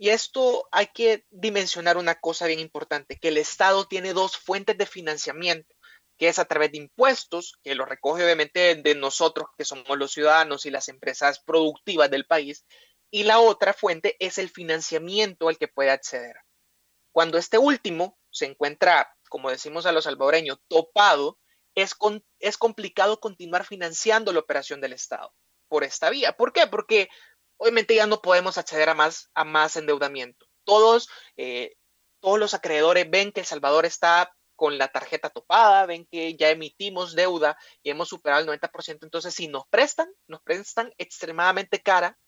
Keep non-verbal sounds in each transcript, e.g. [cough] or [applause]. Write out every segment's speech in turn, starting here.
Y esto hay que dimensionar una cosa bien importante, que el Estado tiene dos fuentes de financiamiento, que es a través de impuestos, que lo recoge obviamente de nosotros, que somos los ciudadanos y las empresas productivas del país, y la otra fuente es el financiamiento al que puede acceder. Cuando este último se encuentra, como decimos a los salvadoreños, topado, es, es complicado continuar financiando la operación del Estado por esta vía. ¿Por qué? Porque obviamente ya no podemos acceder a más, a más endeudamiento. Todos, eh, todos los acreedores ven que El Salvador está con la tarjeta topada, ven que ya emitimos deuda y hemos superado el 90%. Entonces, si nos prestan, nos prestan extremadamente cara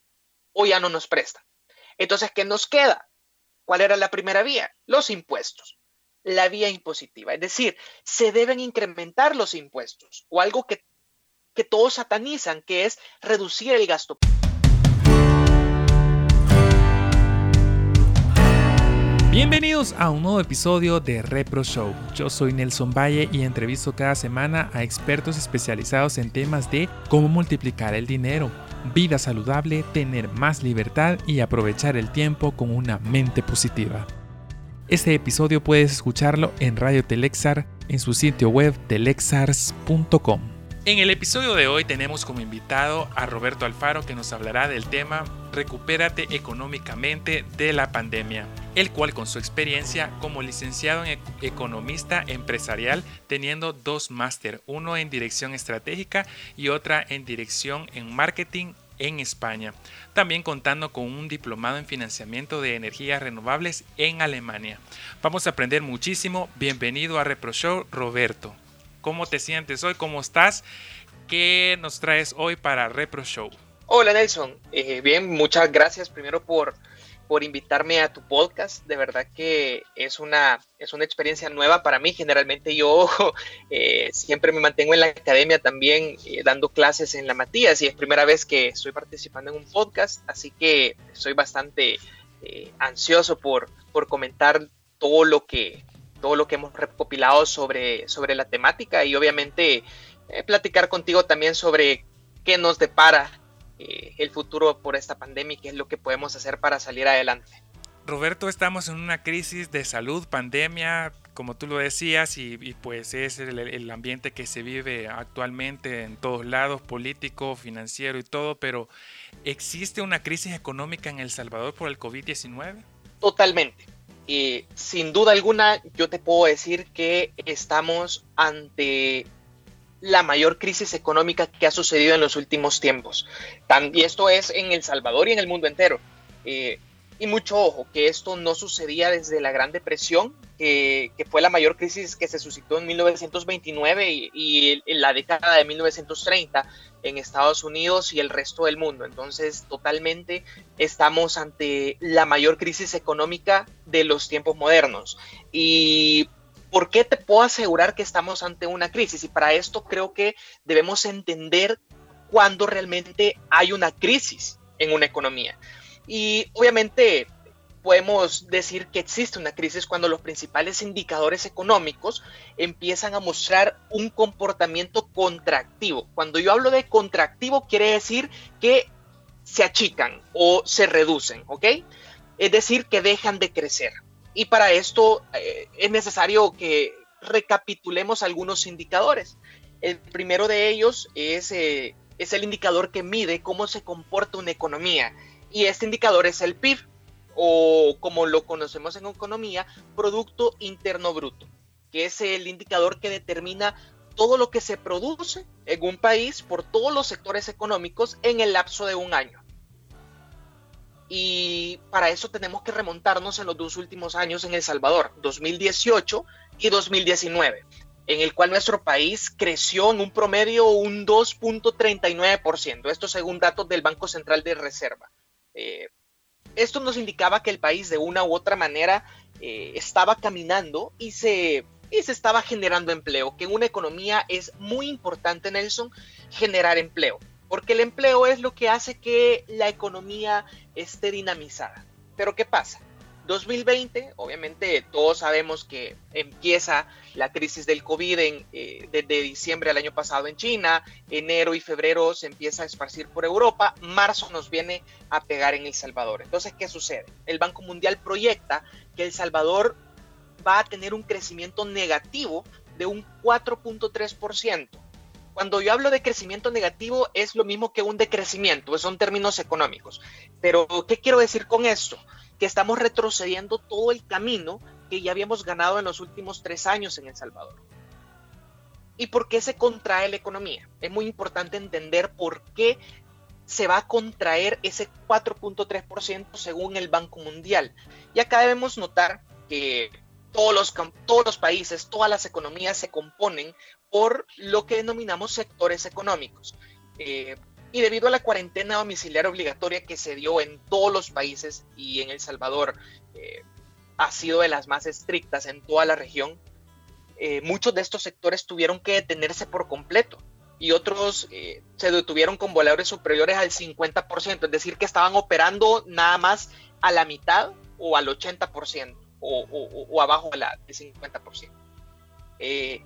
o ya no nos prestan. Entonces, ¿qué nos queda? ¿Cuál era la primera vía? Los impuestos. La vía impositiva. Es decir, se deben incrementar los impuestos o algo que, que todos satanizan, que es reducir el gasto. Bienvenidos a un nuevo episodio de Repro Show. Yo soy Nelson Valle y entrevisto cada semana a expertos especializados en temas de cómo multiplicar el dinero, vida saludable, tener más libertad y aprovechar el tiempo con una mente positiva. Este episodio puedes escucharlo en Radio Telexar en su sitio web telexars.com. En el episodio de hoy tenemos como invitado a Roberto Alfaro que nos hablará del tema Recupérate económicamente de la pandemia, el cual con su experiencia como licenciado en economista empresarial teniendo dos máster, uno en dirección estratégica y otra en dirección en marketing en España, también contando con un diplomado en financiamiento de energías renovables en Alemania. Vamos a aprender muchísimo. Bienvenido a ReproShow, Roberto. ¿Cómo te sientes hoy? ¿Cómo estás? ¿Qué nos traes hoy para Repro Show? Hola Nelson, eh, bien, muchas gracias primero por, por invitarme a tu podcast. De verdad que es una, es una experiencia nueva para mí. Generalmente yo [laughs] eh, siempre me mantengo en la academia también eh, dando clases en la Matías y es primera vez que estoy participando en un podcast, así que estoy bastante ansioso por, por comentar todo lo que, todo lo que hemos recopilado sobre, sobre la temática y obviamente eh, platicar contigo también sobre qué nos depara eh, el futuro por esta pandemia y qué es lo que podemos hacer para salir adelante. Roberto, estamos en una crisis de salud, pandemia, como tú lo decías, y, pues es el, el, ambiente que se vive actualmente en todos lados, político, financiero y todo, pero ¿existe una crisis económica en El Salvador por el COVID-19? Totalmente sin duda alguna, yo te puedo decir que estamos ante la mayor crisis económica que ha sucedido en los últimos tiempos. Y esto es en El Salvador y en el mundo entero. Eh, y mucho ojo, que esto no sucedía desde la Gran Depresión, que, fue la mayor crisis que se suscitó en 1929 y, y, en la década de 1930 en Estados Unidos y el resto del mundo. Entonces, totalmente estamos ante la mayor crisis económica de los tiempos modernos. Y ¿por qué te puedo asegurar que estamos ante una crisis? Y para esto creo que debemos entender cuándo realmente hay una crisis en una economía. Y obviamente podemos decir que existe una crisis cuando los principales indicadores económicos empiezan a mostrar un comportamiento contractivo. Cuando yo hablo de contractivo quiere decir que se achican o se reducen, ¿ok? Es decir, que dejan de crecer. Y para esto eh, es necesario que recapitulemos algunos indicadores. El primero de ellos es, eh, es el indicador que mide cómo se comporta una economía y este indicador es el PIB, o como lo conocemos en economía, Producto Interno Bruto, que es el indicador que determina todo lo que se produce en un país por todos los sectores económicos en el lapso de un año. Y para eso tenemos que remontarnos en los dos últimos años en El Salvador, 2018 y 2019, en el cual nuestro país creció en un promedio un 2.39%, esto según datos del Banco Central de Reserva. Eh, esto nos indicaba que el país de una u otra manera eh, estaba caminando y se, y se estaba generando empleo, que en una economía es muy importante, Nelson, generar empleo, porque el empleo es lo que hace que la economía esté dinamizada. Pero ¿qué pasa? 2020, obviamente todos sabemos que empieza la crisis del COVID en, eh, desde diciembre del año pasado en China, enero y febrero se empieza a esparcir por Europa, marzo nos viene a pegar en El Salvador. Entonces, ¿qué sucede? El Banco Mundial proyecta que El Salvador va a tener un crecimiento negativo de un 4.3%. Cuando yo hablo de crecimiento negativo es lo mismo que un decrecimiento, son términos económicos. Pero, ¿qué quiero decir con esto? Que estamos retrocediendo todo el camino que ya habíamos ganado en los últimos tres años en El Salvador. ¿Y por qué se contrae la economía? Es muy importante entender por qué se va a contraer ese 4.3% según el Banco Mundial. Y acá debemos notar que todos los, países, todas las economías se componen por lo que denominamos sectores económicos. Eh, y debido a la cuarentena domiciliaria obligatoria que se dio en todos los países y en El Salvador eh, ha sido de las más estrictas en toda la región, eh, muchos de estos sectores tuvieron que detenerse por completo y otros se detuvieron con voladores superiores al 50%, es decir, que estaban operando nada más a la mitad o al 80% o, abajo de la, del 50%. Eh,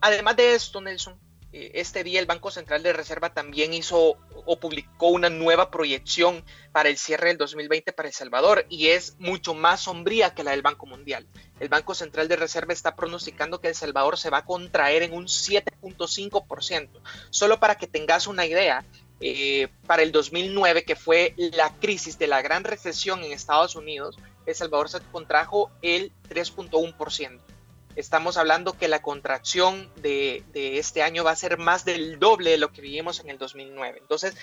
además de esto, Nelson, eh, este día el Banco Central de Reserva también hizo o publicó una nueva proyección para el cierre del 2020 para El Salvador y es mucho más sombría que la del Banco Mundial. El Banco Central de Reserva está pronosticando que El Salvador se va a contraer en un 7.5%. Solo para que tengas una idea, eh, para el 2009, que fue la crisis de la gran recesión en Estados Unidos, El Salvador se contrajo el 3.1%. Estamos hablando que la contracción de, este año va a ser más del doble de lo que vivimos en el 2009. Entonces,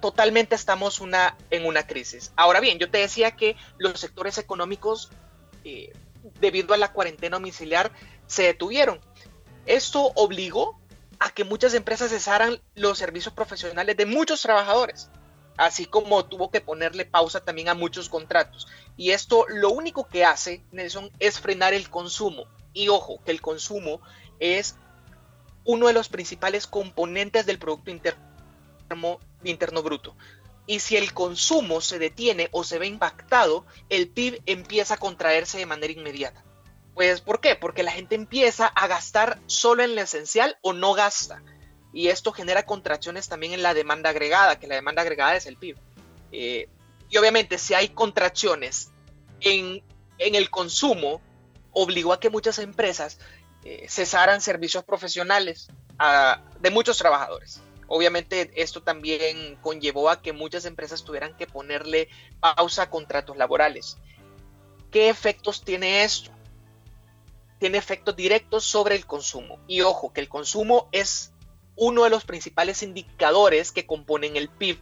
totalmente estamos una, en una crisis. Ahora bien, yo te decía que los sectores económicos, eh, debido a la cuarentena domiciliar, se detuvieron. Esto obligó a que muchas empresas cesaran los servicios profesionales de muchos trabajadores, así como tuvo que ponerle pausa también a muchos contratos. Y esto lo único que hace, Nelson, es frenar el consumo. Y ojo, que el consumo es uno de los principales componentes del Producto Interno, Bruto. Y si el consumo se detiene o se ve impactado, el PIB empieza a contraerse de manera inmediata. Pues, ¿por qué? Porque la gente empieza a gastar solo en lo esencial o no gasta. Y esto genera contracciones también en la demanda agregada, que la demanda agregada es el PIB. Eh, y obviamente, si hay contracciones en, el consumo, obligó a que muchas empresas eh, cesaran servicios profesionales de muchos trabajadores. Obviamente esto también conllevó a que muchas empresas tuvieran que ponerle pausa a contratos laborales. ¿Qué efectos tiene esto? tiene efectos directos sobre el consumo. Y ojo, que el consumo es uno de los principales indicadores que componen el PIB.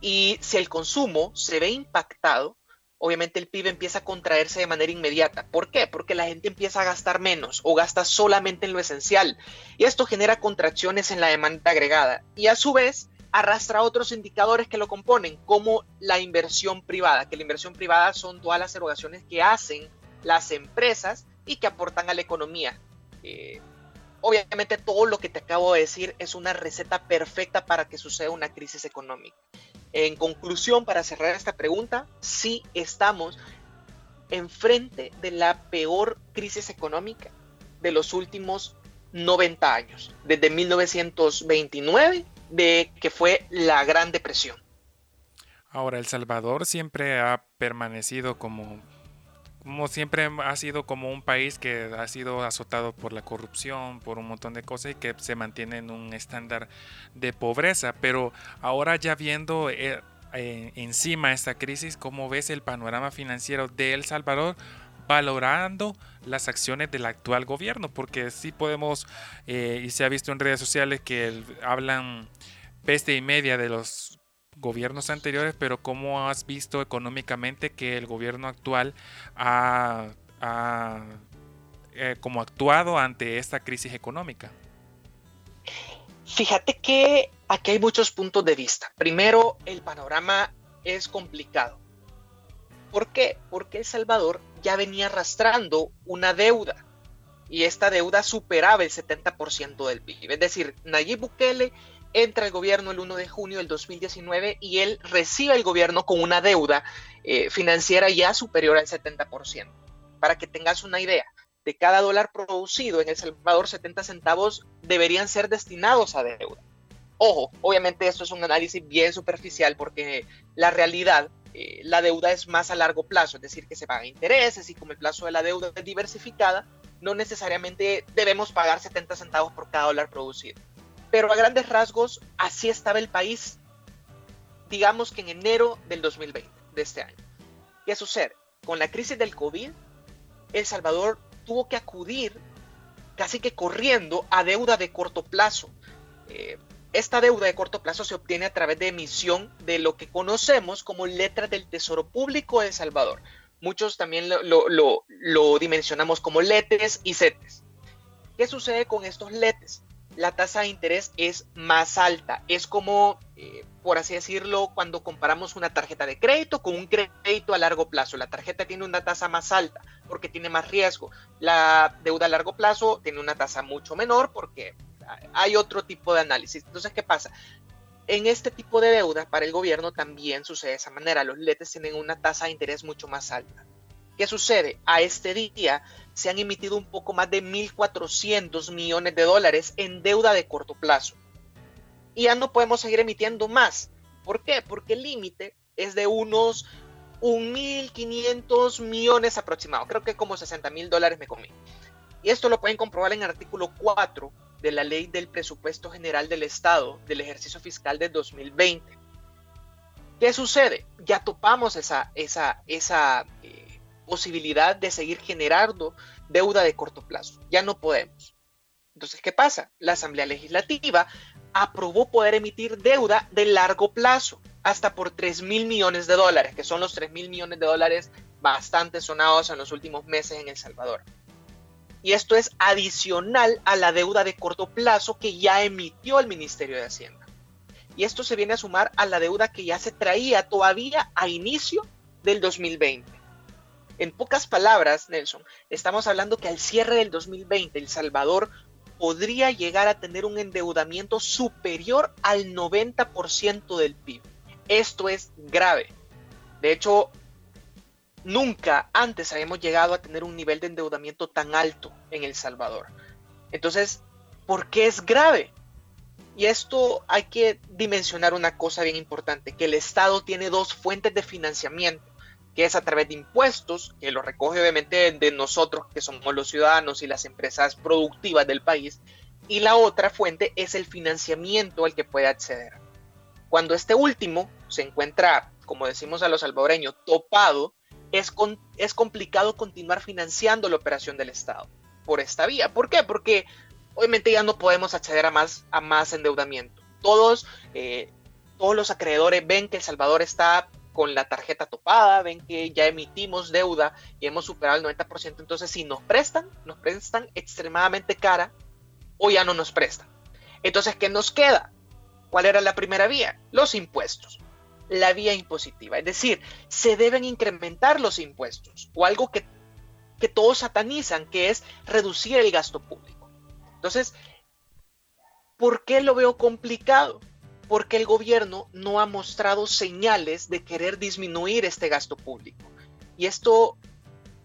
Y si el consumo se ve impactado, obviamente el PIB empieza a contraerse de manera inmediata. ¿Por qué? Porque la gente empieza a gastar menos o gasta solamente en lo esencial. Y esto genera contracciones en la demanda agregada. Y a su vez arrastra otros indicadores que lo componen, como la inversión privada, que la inversión privada son todas las erogaciones que hacen las empresas y que aportan a la economía. Eh, obviamente todo lo que te acabo de decir es una receta perfecta para que suceda una crisis económica. En conclusión, para cerrar esta pregunta, sí estamos enfrente de la peor crisis económica de los últimos 90 años, desde 1929, de que fue la Gran Depresión. Ahora, El Salvador siempre ha permanecido como como siempre ha sido como un país que ha sido azotado por la corrupción, por un montón de cosas y que se mantiene en un estándar de pobreza. Pero ahora ya viendo eh, eh, encima esta crisis, ¿cómo ves el panorama financiero de El Salvador? valorando las acciones del actual gobierno, porque sí podemos, eh, y se ha visto en redes sociales que hablan peste y media de los gobiernos anteriores, pero ¿cómo has visto económicamente que el gobierno actual ha, eh, como actuado ante esta crisis económica? Fíjate que aquí hay muchos puntos de vista. Primero, el panorama es complicado. ¿Por qué? Porque El Salvador ya venía arrastrando una deuda y esta deuda superaba el 70% del PIB. Es decir, Nayib Bukele entra el gobierno el 1 de junio del 2019 y él recibe el gobierno con una deuda eh, financiera ya superior al 70%. Para que tengas una idea, de cada dólar producido en El Salvador, 70 centavos deberían ser destinados a deuda. Ojo, obviamente esto es un análisis bien superficial porque la realidad, eh, la deuda es más a largo plazo, es decir, que se paga intereses y como el plazo de la deuda es diversificada, no necesariamente debemos pagar 70 centavos por cada dólar producido. Pero a grandes rasgos, así estaba el país, digamos que en enero del 2020, de este año. ¿Qué sucede? Con la crisis del COVID, El Salvador tuvo que acudir casi que corriendo a deuda de corto plazo. Eh, esta deuda de corto plazo se obtiene a través de emisión de lo que conocemos como letras del Tesoro Público de El Salvador. Muchos también lo, dimensionamos como letes y CETES. ¿Qué sucede con estos letes? La tasa de interés es más alta. Es como, eh, por así decirlo, cuando comparamos una tarjeta de crédito con un crédito a largo plazo. La tarjeta tiene una tasa más alta porque tiene más riesgo. La deuda a largo plazo tiene una tasa mucho menor porque hay otro tipo de análisis. Entonces, ¿qué pasa? En este tipo de deuda para el gobierno también sucede de esa manera. Los letes tienen una tasa de interés mucho más alta. ¿Qué sucede? A este día se han emitido un poco más de 1.400 millones de dólares en deuda de corto plazo. Y ya no podemos seguir emitiendo más. ¿Por qué? Porque el límite es de unos 1.500 millones aproximados. Creo que como 60 mil dólares me comí. Y esto lo pueden comprobar en el artículo 4 de la Ley del Presupuesto General del Estado del ejercicio fiscal de 2020. ¿Qué sucede? Ya topamos esa, esa, esa eh, posibilidad de seguir generando deuda de corto plazo. Ya no podemos. Entonces, ¿qué pasa? La Asamblea Legislativa aprobó poder emitir deuda de largo plazo, hasta por 3 mil millones de dólares, que son los 3 mil millones de dólares bastante sonados en los últimos meses en El Salvador. Y esto es adicional a la deuda de corto plazo que ya emitió el Ministerio de Hacienda. Y esto se viene a sumar a la deuda que ya se traía todavía a inicio del 2020. En pocas palabras, Nelson, estamos hablando que al cierre del 2020 El Salvador podría llegar a tener un endeudamiento superior al 90% del PIB. Esto es grave. De hecho, nunca antes habíamos llegado a tener un nivel de endeudamiento tan alto en El Salvador. Entonces, ¿por qué es grave? Y esto hay que dimensionar una cosa bien importante, que el Estado tiene dos fuentes de financiamiento que es a través de impuestos, que lo recoge obviamente de nosotros, que somos los ciudadanos y las empresas productivas del país, y la otra fuente es el financiamiento al que puede acceder. Cuando este último se encuentra, como decimos a los salvadoreños, topado, es, es complicado continuar financiando la operación del Estado por esta vía. ¿Por qué? Porque obviamente ya no podemos acceder a más, a más endeudamiento. Todos, eh, todos los acreedores ven que El Salvador está con la tarjeta topada, ven que ya emitimos deuda y hemos superado el 90%, entonces si nos prestan, nos prestan extremadamente cara o ya no nos prestan. Entonces, ¿qué nos queda? ¿Cuál era la primera vía? Los impuestos. La vía impositiva, es decir, se deben incrementar los impuestos o algo que, que todos satanizan, que es reducir el gasto público. Entonces, ¿por qué lo veo complicado? Porque el gobierno no ha mostrado señales de querer disminuir este gasto público. Y esto,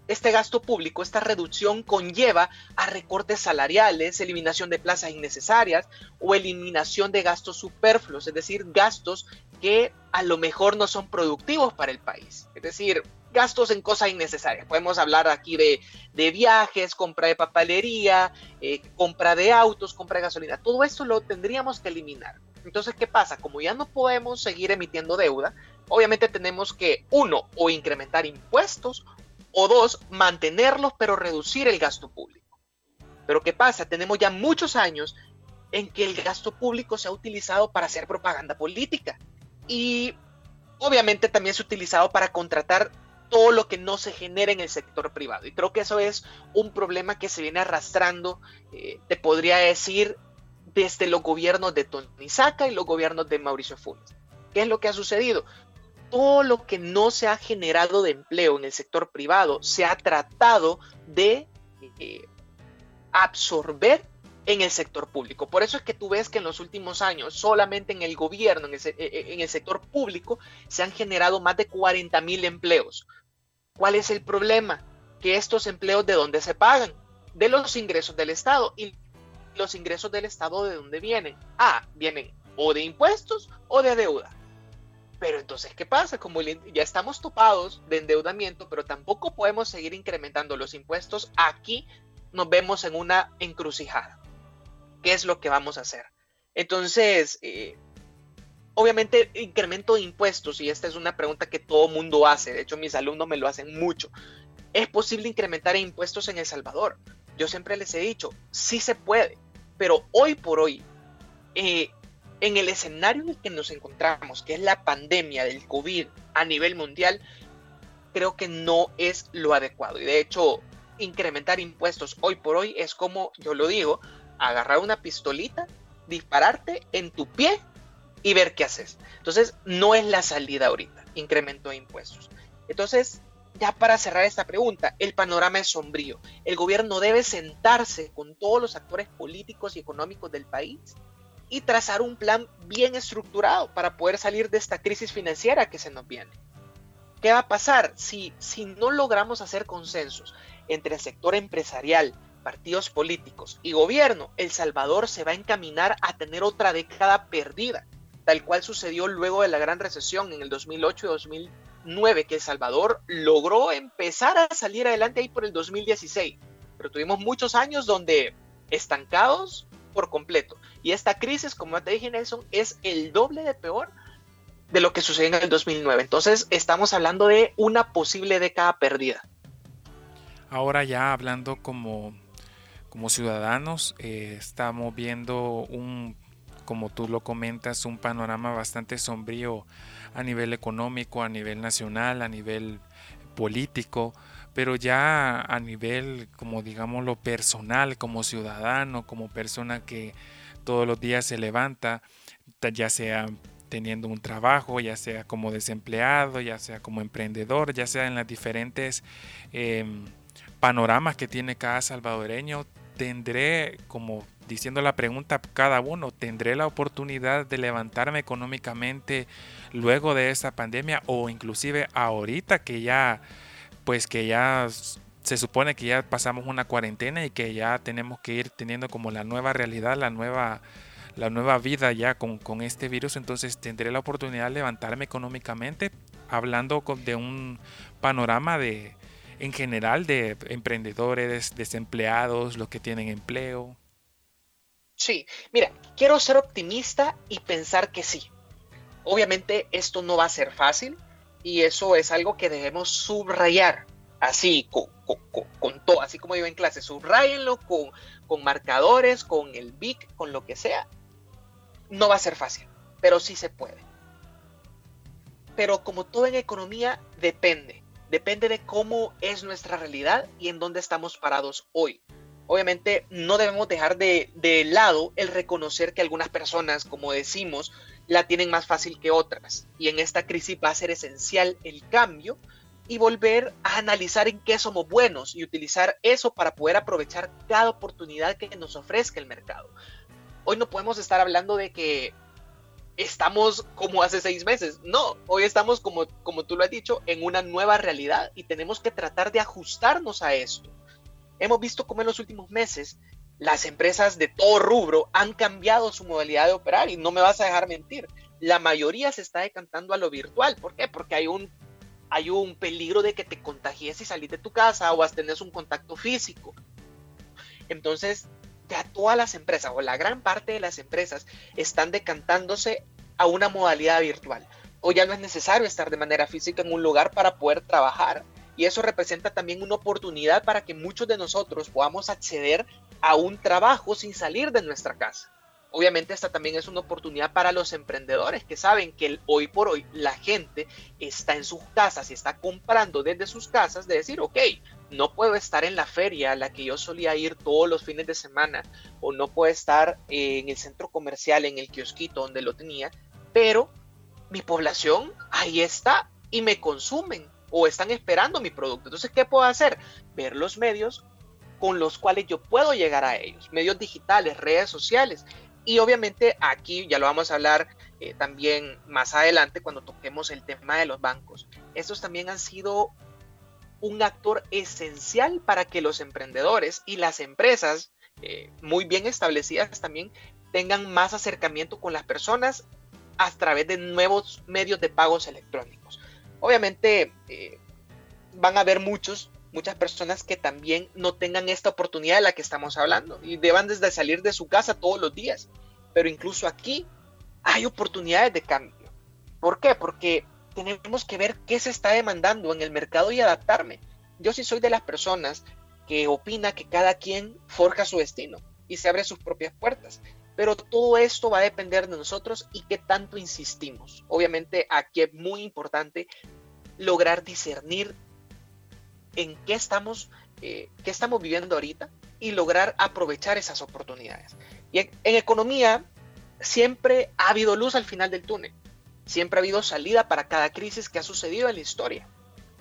este gasto público, esta reducción conlleva a recortes salariales, eliminación de plazas innecesarias o eliminación de gastos superfluos, es decir, gastos que a lo mejor no son productivos para el país. Es decir, gastos en cosas innecesarias. Podemos hablar aquí de, viajes, compra de papelería, eh, compra de autos, compra de gasolina. Todo esto lo tendríamos que eliminar. Entonces, ¿qué pasa? Como ya no podemos seguir emitiendo deuda, obviamente tenemos que, uno, o incrementar impuestos, o dos, mantenerlos, pero reducir el gasto público. Pero ¿qué pasa? Tenemos ya muchos años en que el gasto público se ha utilizado para hacer propaganda política. Y obviamente también se ha utilizado para contratar todo lo que no se genera en el sector privado. Y creo que eso es un problema que se viene arrastrando, eh, te podría decir, desde los gobiernos de Tony Saca y los gobiernos de Mauricio Funes. ¿Qué es lo que ha sucedido? Todo lo que no se ha generado de empleo en el sector privado se ha tratado de eh, absorber en el sector público. Por eso es que tú ves que en los últimos años, solamente en el gobierno, en el, en el sector público, se han generado más de 40 mil empleos. ¿Cuál es el problema? Que estos empleos de dónde se pagan? De los ingresos del Estado. ¿Y los ingresos del Estado de dónde vienen? Ah, vienen o de impuestos o de deuda. Pero entonces, ¿qué pasa? Como ya estamos topados de endeudamiento, pero tampoco podemos seguir incrementando los impuestos, aquí nos vemos en una encrucijada. ¿Qué es lo que vamos a hacer? Entonces, eh, obviamente, incremento de impuestos, y esta es una pregunta que todo mundo hace, de hecho mis alumnos me lo hacen mucho. ¿Es posible incrementar impuestos en El Salvador? Yo siempre les he dicho, sí se puede, pero hoy por hoy, eh, en el escenario en el que nos encontramos, que es la pandemia del COVID a nivel mundial, creo que no es lo adecuado. Y de hecho, incrementar impuestos hoy por hoy es como, yo lo digo, agarrar una pistolita, dispararte en tu pie y ver qué haces. Entonces, no es la salida ahorita, incremento de impuestos. Entonces, ya para cerrar esta pregunta, el panorama es sombrío. El gobierno debe sentarse con todos los actores políticos y económicos del país y trazar un plan bien estructurado para poder salir de esta crisis financiera que se nos viene. ¿Qué va a pasar si, si no logramos hacer consensos entre el sector empresarial, partidos políticos y gobierno? El Salvador se va a encaminar a tener otra década perdida, tal cual sucedió luego de la gran recesión en el 2008 y 2009, que El Salvador logró empezar a salir adelante ahí por el 2016. Pero tuvimos muchos años donde estancados por completo. Y esta crisis, como te dije Nelson, es el doble de peor de lo que sucedió en el 2009. Entonces estamos hablando de una posible década perdida. Ahora ya hablando como, como ciudadanos, eh, estamos viendo un, como tú lo comentas, un panorama bastante sombrío a nivel económico, a nivel nacional, a nivel político pero ya a nivel, como digamos, lo personal, como ciudadano, como persona que todos los días se levanta, ya sea teniendo un trabajo, ya sea como desempleado, ya sea como emprendedor, ya sea en las diferentes em, panoramas que tiene cada salvadoreño, tendré, como diciendo la pregunta cada uno, tendré la oportunidad de levantarme económicamente luego de esta pandemia o inclusive ahorita que ya pues que ya se supone que ya pasamos una cuarentena y que ya tenemos que ir teniendo como la nueva realidad, la nueva, la nueva vida ya con, este virus, entonces tendré la oportunidad de levantarme económicamente hablando de un panorama de en general de emprendedores, desempleados, los que tienen empleo. Sí, mira, quiero ser optimista y pensar que sí. Obviamente esto no va a ser fácil, y eso es algo que debemos subrayar, así, con, todo, así como yo en clase, subrayenlo con, con marcadores, con el BIC, con lo que sea. No va a ser fácil, pero sí se puede. Pero como todo en economía, depende. Depende de cómo es nuestra realidad y en dónde estamos parados hoy. Obviamente no debemos dejar de, lado el reconocer que algunas personas, como decimos, la tienen más fácil que otras. Y en esta crisis va a ser esencial el cambio y volver a analizar en qué somos buenos y utilizar eso para poder aprovechar cada oportunidad que nos ofrezca el mercado. Hoy no podemos estar hablando de que estamos como hace seis meses. No, hoy estamos como, como tú lo has dicho, en una nueva realidad y tenemos que tratar de ajustarnos a esto. Hemos visto cómo en los últimos meses las empresas de todo rubro han cambiado su modalidad de operar y no me vas a dejar mentir. La mayoría se está decantando a lo virtual. ¿Por qué? Porque hay un, hay un peligro de que te contagies y salís de tu casa o tenés un contacto físico. Entonces, ya todas las empresas o la gran parte de las empresas están decantándose a una modalidad virtual. O ya no es necesario estar de manera física en un lugar para poder trabajar. Y eso representa también una oportunidad para que muchos de nosotros podamos acceder a un trabajo sin salir de nuestra casa. Obviamente esta también es una oportunidad para los emprendedores que saben que hoy por hoy la gente está en sus casas y está comprando desde sus casas de decir, ok, no puedo estar en la feria a la que yo solía ir todos los fines de semana o no puedo estar en el centro comercial, en el kiosquito donde lo tenía, pero mi población ahí está y me consumen o están esperando mi producto. Entonces, ¿qué puedo hacer? Ver los medios con los cuales yo puedo llegar a ellos, medios digitales, redes sociales. Y obviamente aquí ya lo vamos a hablar eh, también más adelante cuando toquemos el tema de los bancos. Estos también han sido un actor esencial para que los emprendedores y las empresas eh, muy bien establecidas también tengan más acercamiento con las personas a través de nuevos medios de pagos electrónicos. Obviamente eh, van a haber muchos, muchas personas que también no tengan esta oportunidad de la que estamos hablando y deban desde salir de su casa todos los días. Pero incluso aquí hay oportunidades de cambio. ¿Por qué? Porque tenemos que ver qué se está demandando en el mercado y adaptarme. Yo sí soy de las personas que opina que cada quien forja su destino y se abre sus propias puertas. Pero todo esto va a depender de nosotros y qué tanto insistimos. Obviamente aquí es muy importante lograr discernir en qué estamos, eh, qué estamos viviendo ahorita y lograr aprovechar esas oportunidades. Y en, en economía siempre ha habido luz al final del túnel. Siempre ha habido salida para cada crisis que ha sucedido en la historia.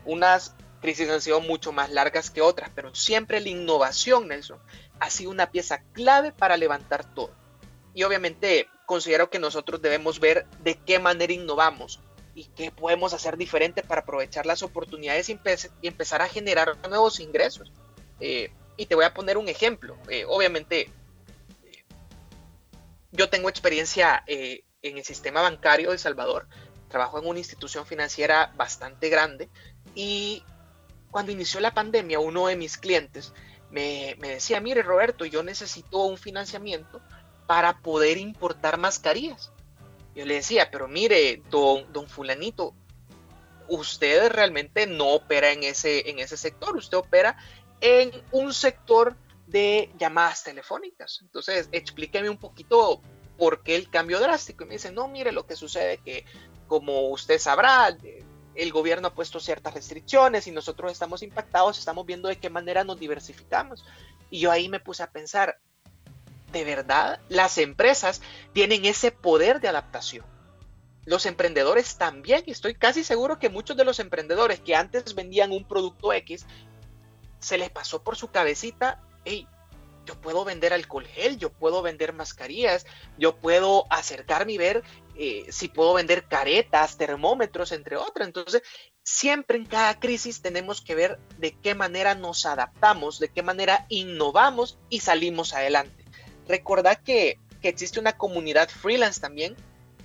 Unas crisis han sido mucho más largas que otras, pero siempre la innovación, Nelson, ha sido una pieza clave para levantar todo. Y obviamente considero que nosotros debemos ver de qué manera innovamos y qué podemos hacer diferente para aprovechar las oportunidades y, empezar a generar nuevos ingresos. Eh, y te voy a poner un ejemplo. Eh, obviamente, eh, yo tengo experiencia en el sistema bancario de Salvador. Trabajo en una institución financiera bastante grande y cuando inició la pandemia, uno de mis clientes me, me decía, mire Roberto, yo necesito un financiamiento para poder importar mascarillas. Yo le decía, pero mire, don, don fulanito, usted realmente no opera en ese, en ese sector, usted opera en un sector de llamadas telefónicas. Entonces, explíqueme un poquito por qué el cambio drástico. Y me dice, no, mire, lo que sucede que, como usted sabrá, el gobierno ha puesto ciertas restricciones y nosotros estamos impactados, estamos viendo de qué manera nos diversificamos. Y yo ahí me puse a pensar, de verdad las empresas tienen ese poder de adaptación. Los emprendedores también, estoy casi seguro que muchos de los emprendedores que antes vendían un producto X, se les pasó por su cabecita, hey, yo puedo vender alcohol gel, yo puedo vender mascarillas, yo puedo acercarme y ver eh, si puedo vender caretas, termómetros, entre otras. Entonces, siempre en cada crisis tenemos que ver de qué manera nos adaptamos, de qué manera innovamos y salimos adelante. Recordad que, existe una comunidad freelance también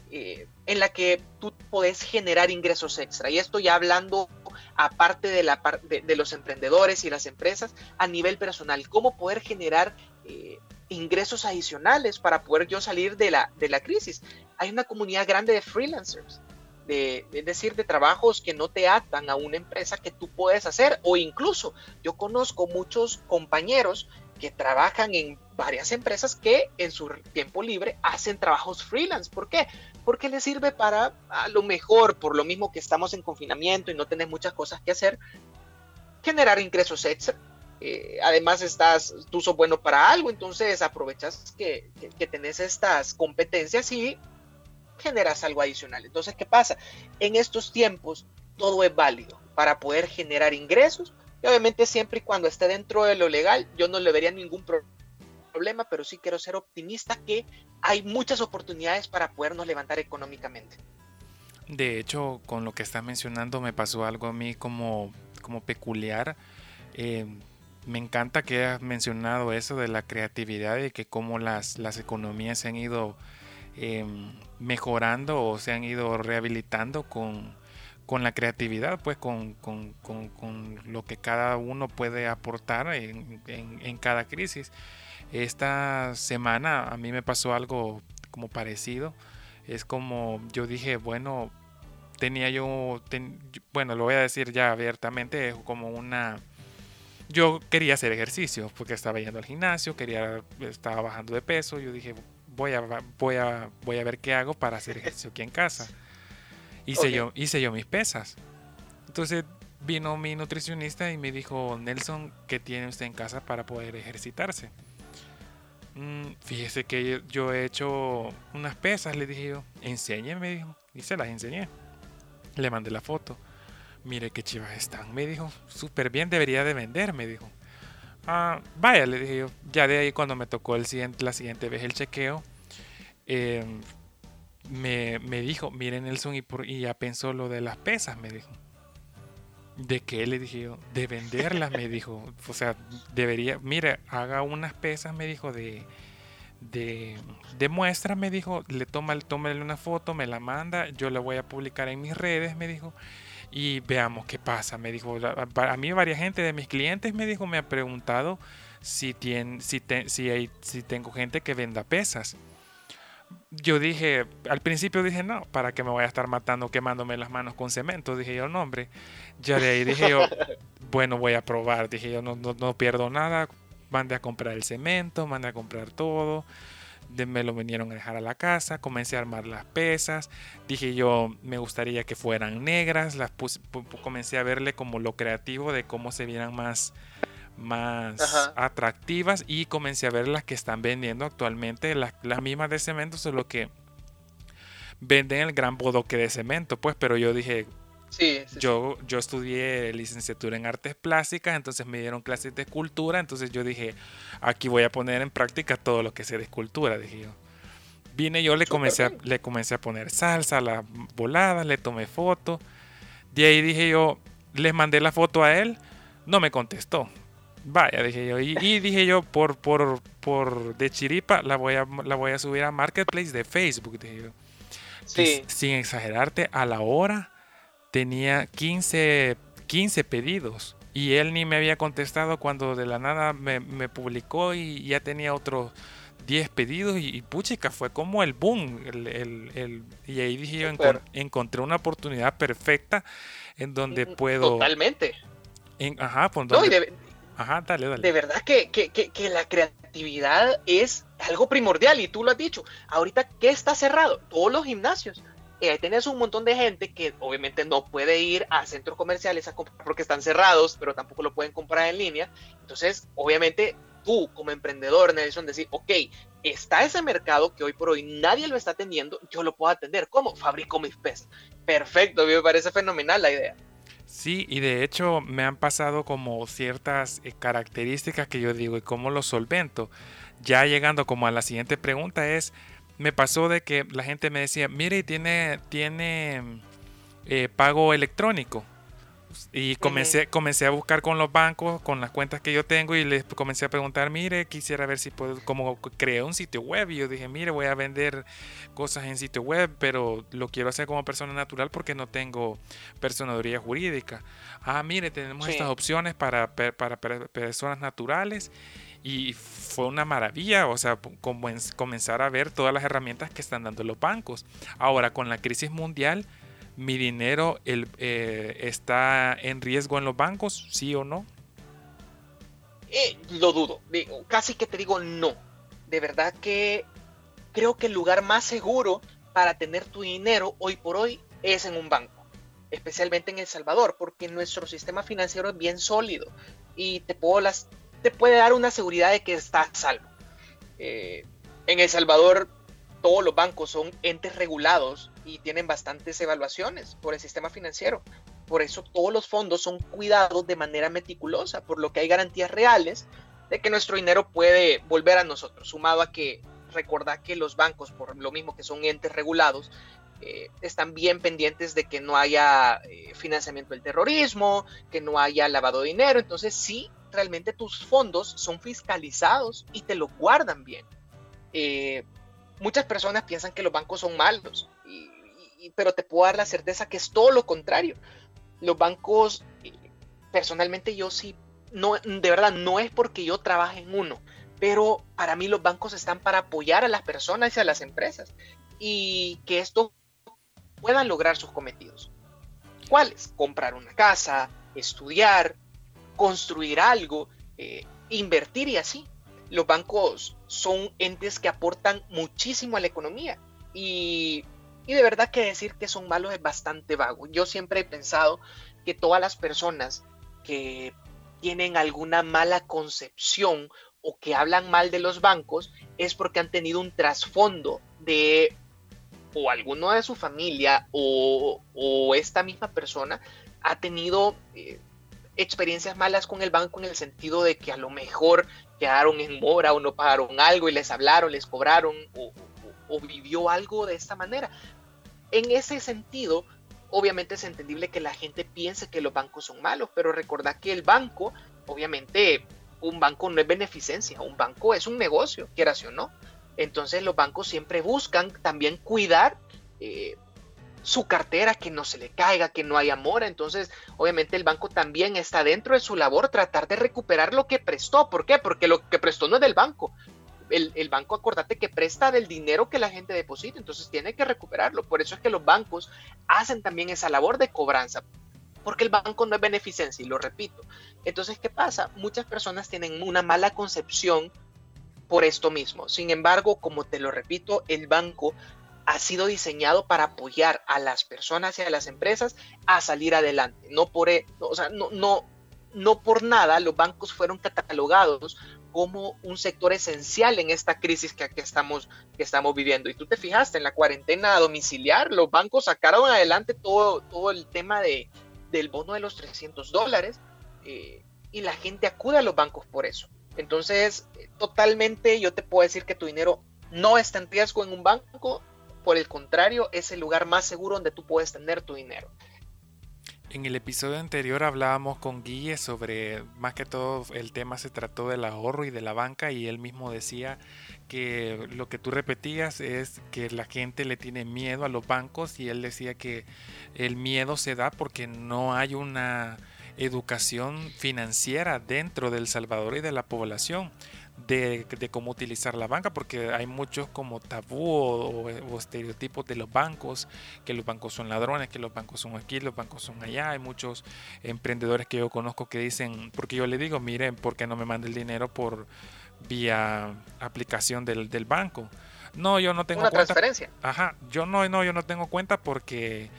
eh, en la que tú puedes generar ingresos extra. Y esto ya hablando aparte de, la, de, los emprendedores y las empresas a nivel personal, cómo poder generar eh, ingresos adicionales para poder yo salir de la, de la crisis. Hay una comunidad grande de freelancers. De, es decir, de trabajos que no te atan a una empresa que tú puedes hacer o incluso yo conozco muchos compañeros que trabajan en varias empresas que en su tiempo libre hacen trabajos freelance. ¿Por qué? Porque les sirve para, a lo mejor, por lo mismo que estamos en confinamiento y no tenés muchas cosas que hacer, generar ingresos extra. Eh, además, estás, tú sos bueno para algo, entonces aprovechas que, que, que tenés estas competencias y generas algo adicional. Entonces, ¿qué pasa? En estos tiempos todo es válido para poder generar ingresos y obviamente siempre y cuando esté dentro de lo legal, yo no le vería ningún problema, pero sí quiero ser optimista que hay muchas oportunidades para podernos levantar económicamente. De hecho, con lo que estás mencionando me pasó algo a mí como, como peculiar. Eh, me encanta que hayas mencionado eso de la creatividad y que cómo las, las economías se han ido em, mejorando o se han ido rehabilitando con, con la creatividad, pues con, con, con, lo que cada uno puede aportar en, en, cada crisis. Esta semana a mí me pasó algo como parecido. Es como yo dije, bueno, tenía yo, bueno, lo voy a decir ya abiertamente, como una... Yo quería hacer ejercicio porque estaba yendo al gimnasio, quería, estaba bajando de peso. Yo dije, voy a, voy a, voy a ver qué hago para hacer ejercicio aquí en casa hice, yo, hice yo mis pesas. Entonces vino mi nutricionista y me dijo, Nelson, ¿qué tiene usted en casa para poder ejercitarse? Mm, fíjese que yo he hecho unas pesas, le dije yo, enséñeme, me dijo, y se las enseñé. Le mandé la foto. Mire qué chivas están, me dijo, súper bien, debería de vender, me dijo. Ah, vaya, le dije yo. Ya de ahí cuando me tocó el siguiente, la siguiente vez el chequeo, em, me, dijo, miren Nelson, y, por, y ya pensó lo de las pesas, me dijo. ¿De qué? Le dije yo. De venderlas, me dijo. O sea, debería, mire, haga unas pesas, me dijo, de, de, de muestra, me dijo. Le toma, tómale una foto, me la manda, yo la voy a publicar en mis redes, me dijo y veamos qué pasa. Me dijo, a mí varias gente de mis clientes me dijo, me ha preguntado si, tiene, si, si, hay, si tengo gente que venda pesas. Yo dije, al principio dije, no, para que me voy a estar matando quemándome las manos con cemento, dije yo, no, hombre. Ya de ahí dije yo, [laughs] bueno, voy a probar, dije yo, no, no, no pierdo nada, mande a comprar el cemento, mande a comprar todo me lo vinieron a dejar a la casa, comencé a armar las pesas, dije yo me gustaría que fueran negras, las comencé a verle como lo creativo de cómo se vieran más, más atractivas y comencé a ver las que están vendiendo actualmente, las, las mismas de cemento, solo que venden el gran bodoque de cemento, pues, pero yo dije, yo, yo estudié licenciatura en artes plásticas, entonces me dieron clases de escultura, entonces yo dije, aquí voy a poner en práctica todo lo que sé de escultura, dije yo. Vine yo, le comencé, a, le comencé a poner salsa a la volada, le tomé foto. De ahí dije yo, les mandé la foto a él, no me contestó. Vaya, dije yo. Y, dije yo, por, por, por de chiripa, la voy, a, la voy a subir a Marketplace de Facebook, dije yo. Sí. Sin exagerarte, a la hora tenía 15, 15 pedidos y él ni me había contestado cuando de la nada me, publicó y ya tenía otros 10 pedidos y, puchica, fue como el boom. El, y ahí dije yo, encontré una oportunidad perfecta en donde mm, puedo... Totalmente. ajá, pues, de, De verdad que, que, que la creatividad es algo primordial y tú lo has dicho. Ahorita, ¿qué está cerrado? Todos los gimnasios ahí tenés un montón de gente que obviamente no puede ir a centros comerciales porque están cerrados, pero tampoco lo pueden comprar en línea. Entonces, obviamente, tú como emprendedor, Nelson, decir, ok, está ese mercado que hoy por hoy nadie lo está atendiendo, yo lo puedo atender. ¿Cómo? Fabrico mis pesas. Perfecto, me parece fenomenal la idea. Sí, y de hecho me han pasado como ciertas eh, características que yo digo y cómo lo solvento. Ya llegando como a la siguiente pregunta es, me pasó de que la gente me decía, mire, tiene, tiene eh, pago electrónico. Y comencé, comencé a buscar con los bancos, con las cuentas que yo tengo, y les comencé a preguntar, mire, quisiera ver si puedo, como creé un sitio web, y yo dije, mire, voy a vender cosas en sitio web, pero lo quiero hacer como persona natural porque no tengo personaduría jurídica. Ah, mire, tenemos estas opciones para, para personas naturales y fue una maravilla, o sea, comenzar a ver todas las herramientas que están dando los bancos. Ahora, con la crisis mundial, ¿mi dinero eh, está en riesgo en los bancos? ¿Sí o no? Eh, lo dudo, casi que te digo no. De verdad que creo que el lugar más seguro para tener tu dinero hoy por hoy es en un banco especialmente en El Salvador, porque nuestro sistema financiero es bien sólido y te puedo las, te puede dar una seguridad de que estás salvo. Eh, en El Salvador todos los bancos son entes regulados y tienen bastantes evaluaciones por el sistema financiero. Por eso todos los fondos son cuidados de manera meticulosa, por lo que hay garantías reales de que nuestro dinero puede volver a nosotros, sumado a que recordad que los bancos, por lo mismo que son entes regulados, eh, están bien pendientes de que no haya eh, financiamiento del terrorismo, que no haya lavado de dinero. Entonces sí realmente tus fondos son fiscalizados y te lo guardan bien. Eh, muchas personas piensan que los bancos son malos, pero te puedo dar la certeza que es todo lo contrario. Los bancos, personalmente yo sí, no, de verdad, no es porque yo trabaje en uno, pero para mí los bancos están para apoyar a las personas y a las empresas y que esto puedan lograr sus cometidos. ¿Cuáles? Comprar una casa, estudiar, construir algo, eh, invertir y así. Los bancos son entes que aportan muchísimo a la economía y, y de verdad que decir que son malos es bastante vago. Yo siempre he pensado que todas las personas que tienen alguna mala concepción o que hablan mal de los bancos es porque han tenido un trasfondo de o alguno de su familia o, o esta misma persona ha tenido eh, experiencias malas con el banco en el sentido de que a lo mejor quedaron en mora o no pagaron algo y les hablaron, les cobraron o, vivió algo de esta manera. En ese sentido, obviamente es entendible que la gente piense que los bancos son malos, pero recordad que el banco, obviamente, un banco no es beneficencia, un banco es un negocio, quieras o no. Entonces los bancos siempre buscan también cuidar eh, su cartera, que no se le caiga, que no haya mora. Entonces, obviamente el banco también está dentro de su labor tratar de recuperar lo que prestó. ¿Por qué? Porque lo que prestó no es del banco, el, banco, acordate que presta del dinero que la gente deposita, entonces tiene que recuperarlo. Por eso es que los bancos hacen también esa labor de cobranza, porque el banco no es beneficencia, y lo repito. Entonces, ¿qué pasa? Muchas personas tienen una mala concepción por esto mismo. Sin embargo, como te lo repito, el banco ha sido diseñado para apoyar a las personas y a las empresas a salir adelante. No por, e, o sea, no, no, no por nada los bancos fueron catalogados como un sector esencial en esta crisis que, estamos, que estamos viviendo. Y tú te fijaste, en la cuarentena domiciliar, los bancos sacaron adelante todo, todo el tema de, del bono de los 300 dólares eh, y la gente acude a los bancos por eso. Entonces, totalmente yo te puedo decir que tu dinero no está en riesgo en un banco, por el contrario, es el lugar más seguro donde tú puedes tener tu dinero. En el episodio anterior hablábamos con Guille sobre, más que todo, el tema se trató del ahorro y de la banca y él mismo decía que lo que tú repetías es que la gente le tiene miedo a los bancos y él decía que el miedo se da porque no hay una educación financiera dentro del Salvador y de la población de, cómo utilizar la banca, porque hay muchos como tabú o, estereotipos de los bancos, que los bancos son ladrones, que los bancos son aquí, los bancos son allá. Hay muchos emprendedores que yo conozco que dicen, porque yo le digo, miren, ¿por qué no me manda el dinero por vía aplicación del, del banco? No, yo no tengo Una transferencia. Ajá, yo no, no, yo no tengo cuenta porque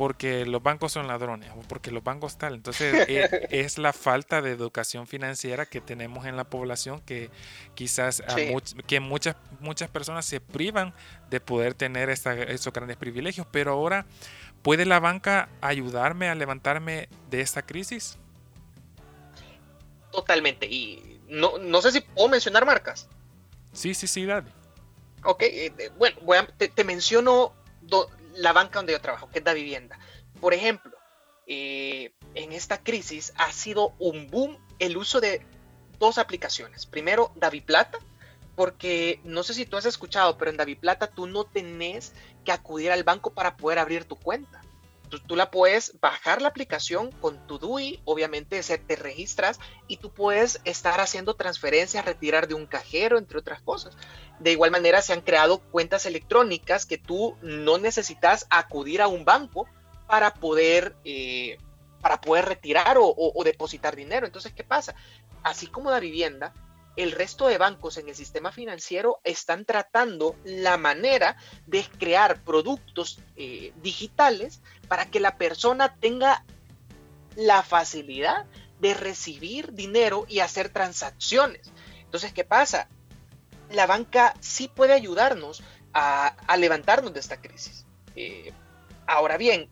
porque los bancos son ladrones o porque los bancos tal. Entonces e, [laughs] es, la falta de educación financiera que tenemos en la población que quizás que muchas, muchas personas se privan de poder tener esos grandes privilegios. Pero ahora, ¿puede la banca ayudarme a levantarme de esta crisis? Totalmente. Y no, no sé si puedo mencionar marcas. Sí, sí, sí, dale. Ok, eh, bueno, te, menciono la banca donde yo trabajo, que es la vivienda. Por ejemplo, eh, en esta crisis ha sido un boom el uso de dos aplicaciones. Primero, DaviPlata, porque no sé si tú has escuchado, pero en DaviPlata tú no tenés que acudir al banco para poder abrir tu cuenta. Tú, la puedes bajar la aplicación con tu DUI, obviamente te registras y tú puedes estar haciendo transferencias, retirar de un cajero, entre otras cosas. De igual manera se han creado cuentas electrónicas que tú no necesitas acudir a un banco para poder, eh, para poder retirar o, depositar dinero. Entonces, ¿qué pasa? Así como la vivienda, el resto de bancos en el sistema financiero están tratando la manera de crear productos eh, digitales para que la persona tenga la facilidad de recibir dinero y hacer transacciones. Entonces, ¿qué pasa? La banca sí puede ayudarnos a, levantarnos de esta crisis. Eh, ahora bien,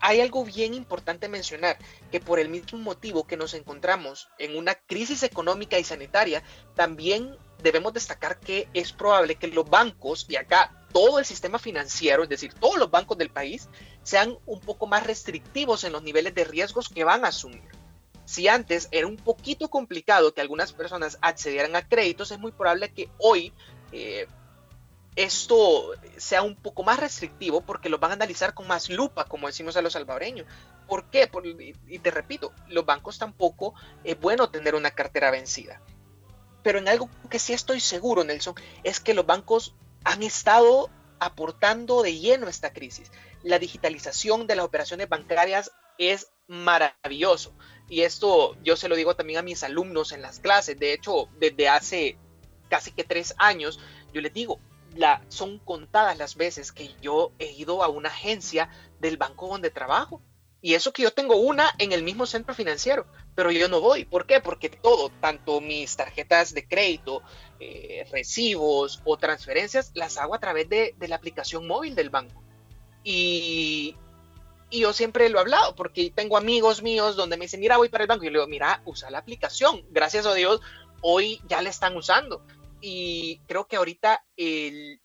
hay algo bien importante mencionar, que por el mismo motivo que nos encontramos en una crisis económica y sanitaria, también debemos destacar que es probable que los bancos, y acá todo el sistema financiero, es decir, todos los bancos del país, sean un poco más restrictivos en los niveles de riesgos que van a asumir. Si antes era un poquito complicado que algunas personas accedieran a créditos, es muy probable que hoy eh, esto sea un poco más restrictivo porque lo van a analizar con más lupa, como decimos a los salvadoreños. ¿Por qué? y te repito, los bancos tampoco es bueno tener una cartera vencida. Pero en algo que sí estoy seguro, Nelson, es que los bancos han estado aportando de lleno esta crisis. La digitalización de las operaciones bancarias es maravilloso. Y esto yo se lo digo también a mis alumnos en las clases. De hecho, desde hace casi que tres años, yo les digo, son contadas las veces que yo he ido a una agencia del banco donde trabajo. Y eso que yo tengo una en el mismo centro financiero, pero yo no voy. ¿Por qué? Porque todo, tanto mis tarjetas de crédito, eh, recibos o transferencias, las hago a través de, de la aplicación móvil del banco. Y Y yo siempre lo he hablado porque tengo amigos míos donde me dicen, mira, voy para el banco. Y yo le digo, mira, usa la aplicación. Gracias a Dios, hoy ya la están usando. Y creo que ahorita el,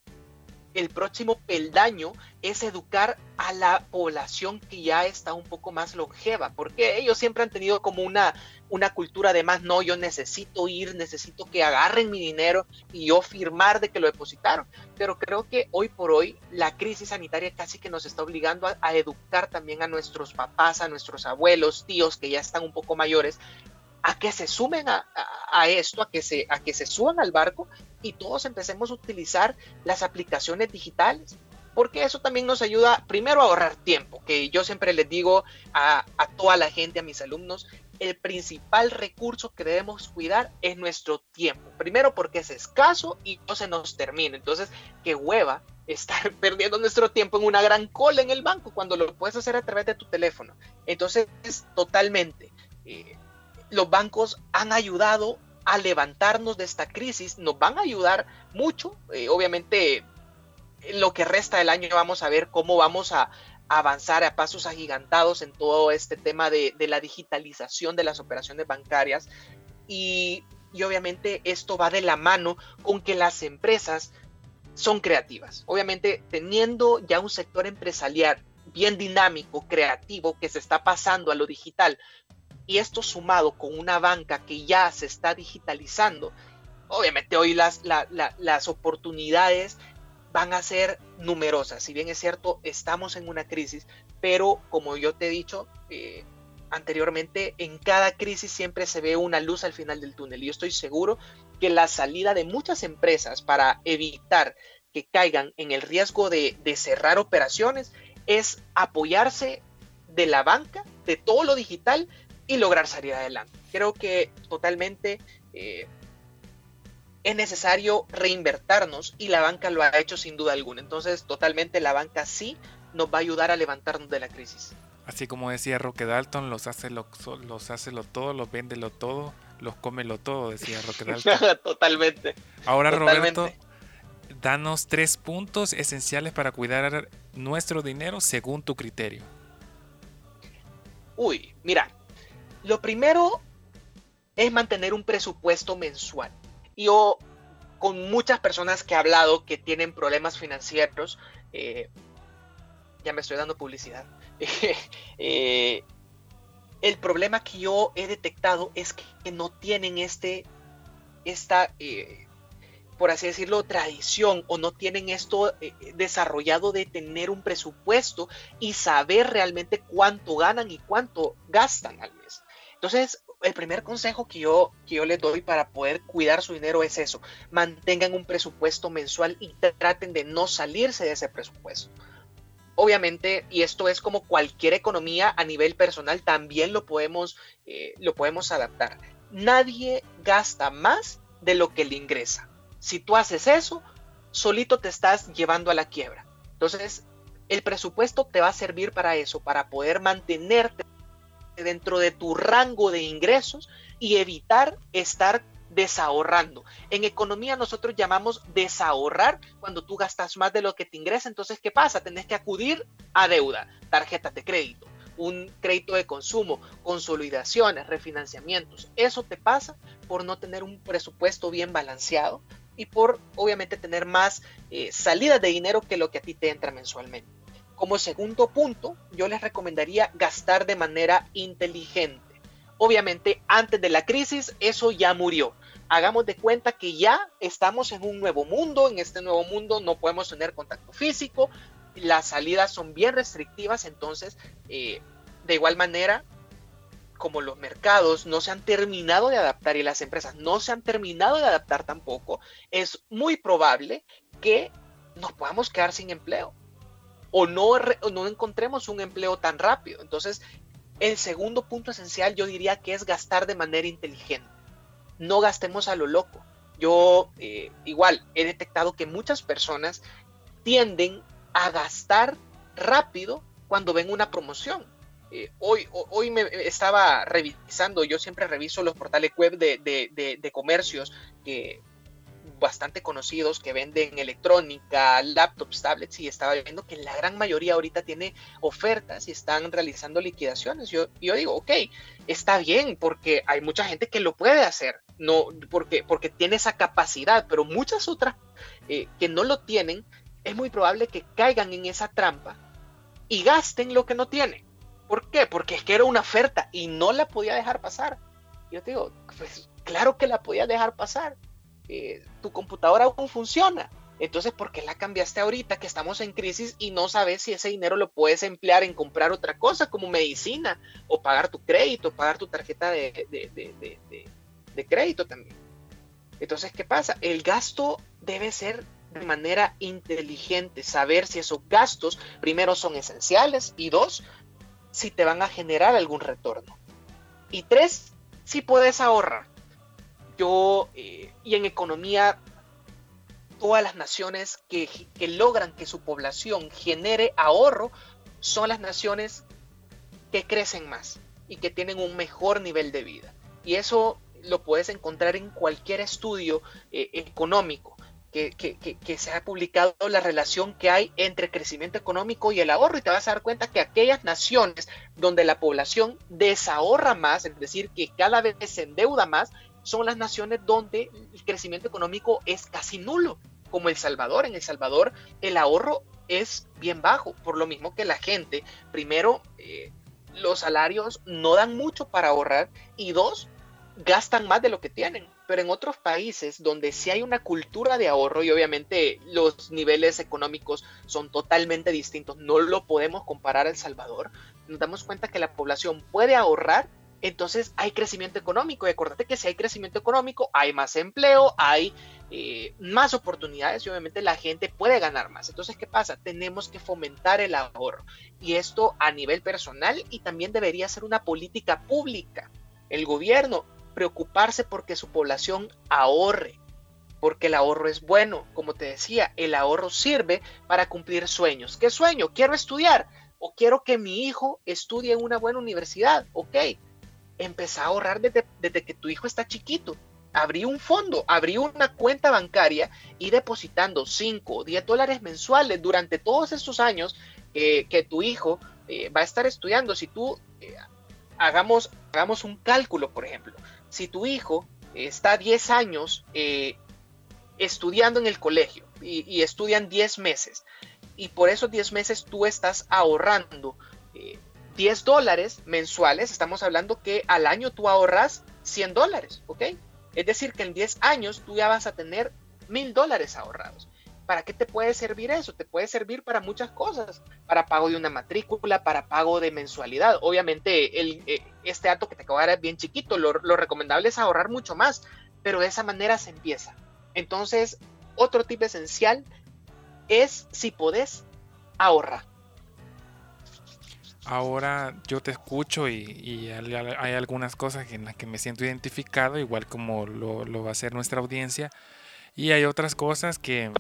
el próximo peldaño es educar a la población que ya está un poco más longeva, porque ellos siempre han tenido como una, una cultura de más, no, yo necesito ir, necesito que agarren mi dinero y yo firmar de que lo depositaron. Pero creo que hoy por hoy la crisis sanitaria casi que nos está obligando a, educar también a nuestros papás, a nuestros abuelos, tíos que ya están un poco mayores, a que se sumen a, esto, a que, se, a que se suban al barco y todos empecemos a utilizar las aplicaciones digitales. Porque eso también nos ayuda primero a ahorrar tiempo, que yo siempre les digo a, a toda la gente, a mis alumnos, el principal recurso que debemos cuidar es nuestro tiempo. Primero porque es escaso y no se nos termina. Entonces, qué hueva estar [laughs] perdiendo nuestro tiempo en una gran cola en el banco cuando lo puedes hacer a través de tu teléfono. Entonces, totalmente. Eh, los bancos han ayudado a levantarnos de esta crisis, nos van a ayudar mucho. Eh, obviamente, en lo que resta del año vamos a ver cómo vamos a, avanzar a pasos agigantados en todo este tema de, la digitalización de las operaciones bancarias. Y obviamente esto va de la mano con que las empresas son creativas. Obviamente, teniendo ya un sector empresarial bien dinámico, creativo, que se está pasando a lo digital, y esto sumado con una banca que ya se está digitalizando, obviamente hoy las, las oportunidades van a ser numerosas. Si bien es cierto, estamos en una crisis, pero como yo te he dicho eh, anteriormente, en cada crisis siempre se ve una luz al final del túnel. Y yo estoy seguro que la salida de muchas empresas para evitar que caigan en el riesgo de, de cerrar operaciones es apoyarse de la banca, de todo lo digital, y lograr salir adelante. Creo que totalmente eh, es necesario reinvertirnos y la banca lo ha hecho sin duda alguna. Entonces, totalmente la banca sí nos va a ayudar a levantarnos de la crisis. Así como decía Roque Dalton, los hace lo, los hace lo todo, los vende lo todo, los come lo todo, decía Roque [laughs] Dalton. totalmente. Ahora, Roberto, danos tres puntos esenciales para cuidar nuestro dinero según tu criterio. Uy, mira, lo primero es mantener un presupuesto mensual. Yo, con muchas personas que he hablado que tienen problemas financieros, eh, ya me estoy dando publicidad, [laughs] eh, el problema que yo he detectado es que no tienen este, esta, eh, por así decirlo, tradición o no tienen esto desarrollado de tener un presupuesto y saber realmente cuánto ganan y cuánto gastan al mes. Entonces, el primer consejo que yo, que yo les doy para poder cuidar su dinero es eso. Mantengan un presupuesto mensual y traten de no salirse de ese presupuesto. Obviamente, y esto es como cualquier economía a nivel personal, también lo podemos, eh, lo podemos adaptar. Nadie gasta más de lo que le ingresa. Si tú haces eso, solito te estás llevando a la quiebra. Entonces, el presupuesto te va a servir para eso, para poder mantenerte dentro de tu rango de ingresos y evitar estar desahorrando. En economía nosotros llamamos desahorrar cuando tú gastas más de lo que te ingresa. Entonces, ¿qué pasa? Tenés que acudir a deuda, tarjetas de crédito, un crédito de consumo, consolidaciones, refinanciamientos. Eso te pasa por no tener un presupuesto bien balanceado y por obviamente tener más eh, salidas de dinero que lo que a ti te entra mensualmente. Como segundo punto, yo les recomendaría gastar de manera inteligente. Obviamente, antes de la crisis, eso ya murió. Hagamos de cuenta que ya estamos en un nuevo mundo. En este nuevo mundo no podemos tener contacto físico. Las salidas son bien restrictivas. Entonces, eh, de igual manera, como los mercados no se han terminado de adaptar y las empresas no se han terminado de adaptar tampoco, es muy probable que nos podamos quedar sin empleo o no, no encontremos un empleo tan rápido. Entonces, el segundo punto esencial yo diría que es gastar de manera inteligente. No gastemos a lo loco. Yo eh, igual he detectado que muchas personas tienden a gastar rápido cuando ven una promoción. Eh, hoy, hoy me estaba revisando, yo siempre reviso los portales web de, de, de, de comercios que bastante conocidos que venden electrónica, laptops, tablets, y estaba viendo que la gran mayoría ahorita tiene ofertas y están realizando liquidaciones. Yo, yo digo, ok, está bien, porque hay mucha gente que lo puede hacer, no, porque, porque tiene esa capacidad, pero muchas otras eh, que no lo tienen, es muy probable que caigan en esa trampa y gasten lo que no tienen. ¿Por qué? Porque es que era una oferta y no la podía dejar pasar. Yo te digo, pues claro que la podía dejar pasar. Eh, tu computadora aún funciona. Entonces, ¿por qué la cambiaste ahorita que estamos en crisis y no sabes si ese dinero lo puedes emplear en comprar otra cosa como medicina o pagar tu crédito, pagar tu tarjeta de, de crédito también? Entonces, ¿qué pasa? El gasto debe ser de manera inteligente, saber si esos gastos, primero, son esenciales y dos, si te van a generar algún retorno. Y tres, si puedes ahorrar. Yo, eh, y en economía, todas las naciones que, que logran que su población genere ahorro son las naciones que crecen más y que tienen un mejor nivel de vida. Y eso lo puedes encontrar en cualquier estudio eh, económico que, se ha publicado la relación que hay entre crecimiento económico y el ahorro y te vas a dar cuenta que aquellas naciones donde la población desahorra más, es decir, que cada vez se endeuda más, son las naciones donde el crecimiento económico es casi nulo, como El Salvador. En El Salvador el ahorro es bien bajo, por lo mismo que la gente, primero, eh, los salarios no dan mucho para ahorrar y dos, gastan más de lo que tienen. Pero en otros países donde sí hay una cultura de ahorro y obviamente los niveles económicos son totalmente distintos, no lo podemos comparar a El Salvador, nos damos cuenta que la población puede ahorrar, entonces hay crecimiento económico. Y acuérdate que si hay crecimiento económico, hay más empleo, hay eh, más oportunidades y obviamente la gente puede ganar más. Entonces, ¿qué pasa? Tenemos que fomentar el ahorro. Y esto a nivel personal y también debería ser una política pública. El gobierno preocuparse porque su población ahorre, porque el ahorro es bueno. Como te decía, el ahorro sirve para cumplir sueños. ¿Qué sueño? Quiero estudiar o quiero que mi hijo estudie en una buena universidad. Ok, empezá a ahorrar desde, que tu hijo está chiquito. Abrí un fondo, abrí una cuenta bancaria y depositando 5 o 10 dólares mensuales durante todos estos años que tu hijo eh, va a estar estudiando. Si tú eh, hagamos, hagamos un cálculo, por ejemplo, si tu hijo está 10 años eh, estudiando en el colegio y, estudian 10 meses, y por esos 10 meses tú estás ahorrando 10 eh, dólares mensuales, estamos hablando que al año tú ahorras 100 dólares, ¿ok? Es decir, que en 10 años tú ya vas a tener mil dólares ahorrados. ¿Para qué te puede servir eso? Te puede servir para muchas cosas, para pago de una matrícula, para pago de mensualidad. Obviamente, el, eh, este dato que te acabo de dar es bien chiquito, lo, recomendable es ahorrar mucho más, pero de esa manera se empieza. Entonces, otro tip esencial es si podés ahorrar. Ahora yo te escucho y, hay, algunas cosas en las que me siento identificado, igual como lo, lo va a hacer nuestra audiencia. Y hay otras cosas que,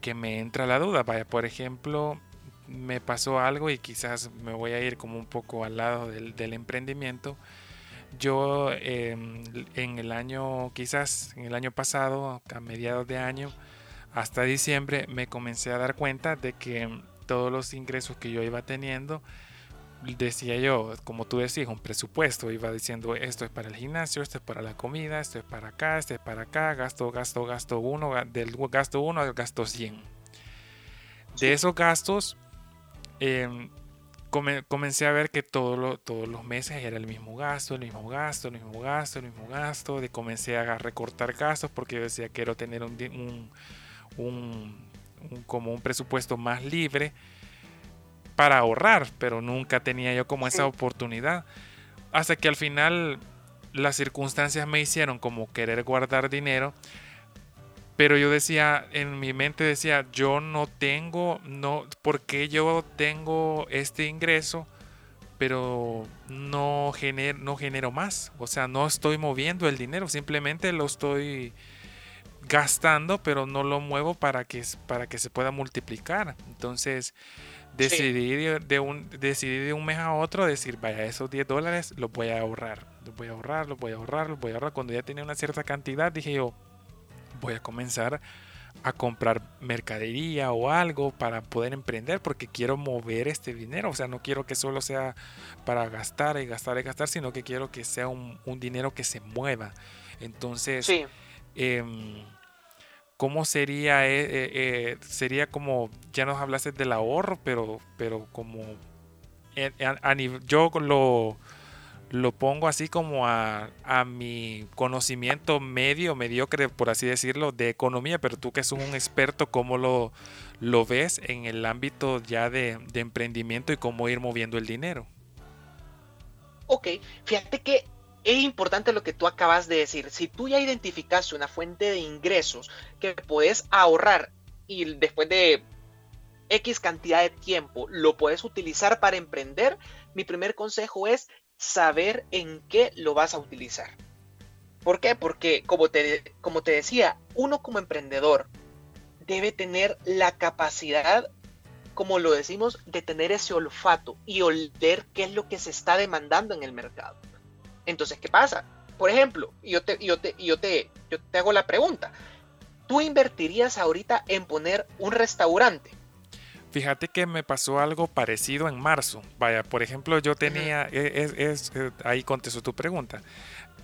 que me entra la duda. Vaya, por ejemplo, me pasó algo y quizás me voy a ir como un poco al lado del, emprendimiento. Yo em, en el año, quizás en el año pasado, a mediados de año, hasta diciembre, me comencé a dar cuenta de que todos los ingresos que yo iba teniendo, decía yo, como tú decías, un presupuesto, iba diciendo esto es para el gimnasio, esto es para la comida, esto es para acá, esto es para acá, gasto, gasto, gasto uno, del gasto uno al gasto 100. De esos gastos, em, comencé a ver que todo todos los meses era el mismo gasto, el mismo gasto, el mismo gasto, el mismo gasto, de comencé a recortar gastos porque yo decía quiero tener un, un como un presupuesto más libre para ahorrar, pero nunca tenía yo como esa oportunidad. Hasta que al final las circunstancias me hicieron como querer guardar dinero. Pero yo decía, en mi mente decía, yo no tengo, no, porque yo tengo este ingreso, pero no genero, no genero más? O sea, no estoy moviendo el dinero, simplemente lo estoy gastando, pero no lo muevo para que, para que se pueda multiplicar. Entonces, Decidí, de un, decidí de un mes a otro decir, vaya, esos 10 dólares los voy a ahorrar, los voy a ahorrar, los voy a ahorrar, los voy a ahorrar. Cuando ya tenía una cierta cantidad, dije yo, voy a comenzar a comprar mercadería o algo para poder emprender porque quiero mover este dinero. O sea, no quiero que solo sea para gastar y gastar y gastar, sino que quiero que sea un, dinero que se mueva. Entonces, em, ¿cómo sería? Eh, eh, sería como, ya nos hablaste del ahorro, pero, pero como a, yo lo lo pongo así como a, mi conocimiento medio, mediocre, por así decirlo, de economía, pero tú que sos un experto, ¿cómo lo, lo ves en el ámbito ya de, emprendimiento y cómo ir moviendo el dinero? Ok, fíjate que es importante lo que tú acabas de decir. Si tú ya identificaste una fuente de ingresos que puedes ahorrar y después de X cantidad de tiempo lo puedes utilizar para emprender, mi primer consejo es saber en qué lo vas a utilizar. ¿Por qué? Porque como te, como te decía, uno como emprendedor debe tener la capacidad, como lo decimos, de tener ese olfato y oler qué es lo que se está demandando en el mercado. Entonces, ¿qué pasa? Por ejemplo, yo te, yo te, yo te, yo te hago la pregunta. ¿Tú invertirías ahorita en poner un restaurante? Fíjate que me pasó algo parecido en marzo. Vaya, por ejemplo, yo tenía, e, es, eh, ahí contesto tu pregunta.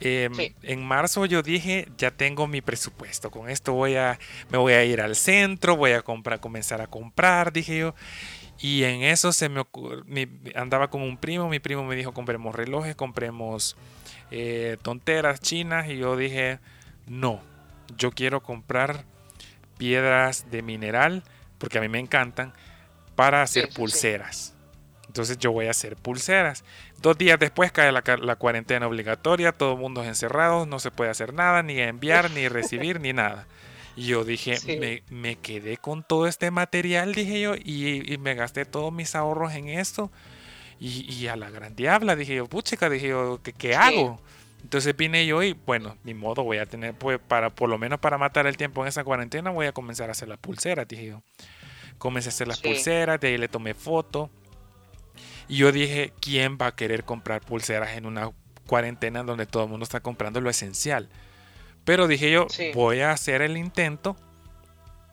Em, en marzo yo dije, ya tengo mi presupuesto, con esto voy a, me voy a ir al centro, voy a comprar, comenzar a comprar, dije yo. Y en eso se me, andaba con un primo, mi primo me dijo, compremos relojes, compremos eh, tonteras chinas, y yo dije, no, yo quiero comprar piedras de mineral, porque a mí me encantan, para hacer pulseras. Entonces yo voy a hacer pulseras. Dos días después cae la, cuarentena obligatoria, todo el mundo es encerrado, no se puede hacer nada, ni enviar, ni recibir, ni nada. Y yo dije, me, quedé con todo este material, dije yo, y, me gasté todos mis ahorros en esto. Y, a la gran diabla, dije yo, puchica, dije yo, ¿qué, qué hago? Entonces vine yo y bueno, ni modo, voy a tener, pues, para, por lo menos para matar el tiempo en esa cuarentena, voy a comenzar a hacer las pulseras, dije yo. Comencé a hacer las pulseras, de ahí le tomé foto. Y yo dije, ¿quién va a querer comprar pulseras en una cuarentena donde todo el mundo está comprando lo esencial? Pero dije yo, voy a hacer el intento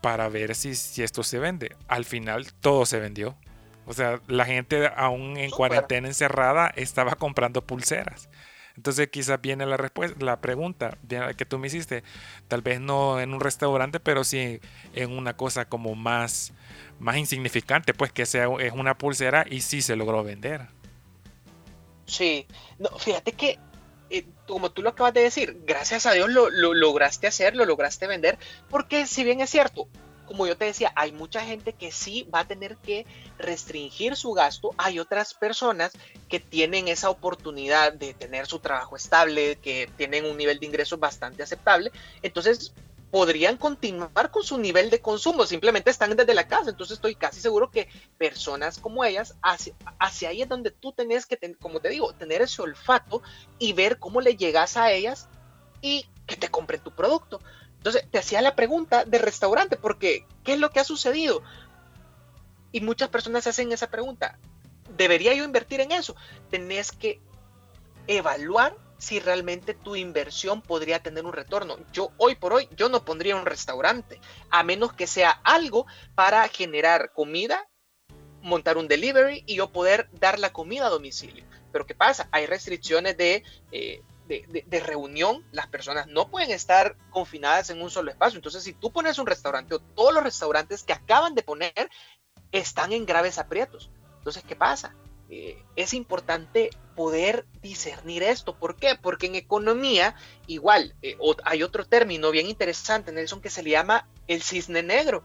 para ver si, si, esto se vende. Al final todo se vendió. O sea, la gente aún en cuarentena encerrada estaba comprando pulseras. Entonces quizás viene la respuesta, la pregunta que tú me hiciste, tal vez no en un restaurante, pero sí en una cosa como más, más insignificante, pues que sea es una pulsera y sí se logró vender. Sí, no, fíjate que eh, como tú lo acabas de decir, gracias a Dios lo, lo lograste hacer, lo lograste vender, porque si bien es cierto, como yo te decía, hay mucha gente que sí va a tener que restringir su gasto. Hay otras personas que tienen esa oportunidad de tener su trabajo estable, que tienen un nivel de ingresos bastante aceptable. Entonces, podrían continuar con su nivel de consumo, simplemente están desde la casa. Entonces estoy casi seguro que personas como ellas, hacia, hacia ahí es donde tú tenés que, como te digo, tener ese olfato y ver cómo le llegas a ellas y que te compren tu producto. Entonces, te hacía la pregunta de restaurante, porque ¿qué es lo que ha sucedido? Y muchas personas se hacen esa pregunta. ¿Debería yo invertir en eso? Tenés que evaluar si realmente tu inversión podría tener un retorno. Yo hoy por hoy, yo no pondría un restaurante, a menos que sea algo para generar comida, montar un delivery y yo poder dar la comida a domicilio. Pero ¿qué pasa? Hay restricciones de eh, de, reunión, las personas no pueden estar confinadas en un solo espacio. Entonces, si tú pones un restaurante o todos los restaurantes que acaban de poner están en graves aprietos. Entonces, ¿qué pasa? Eh, es importante poder discernir esto. ¿Por qué? Porque en economía, igual, eh, hay otro término bien interesante, Nelson, que se le llama el cisne negro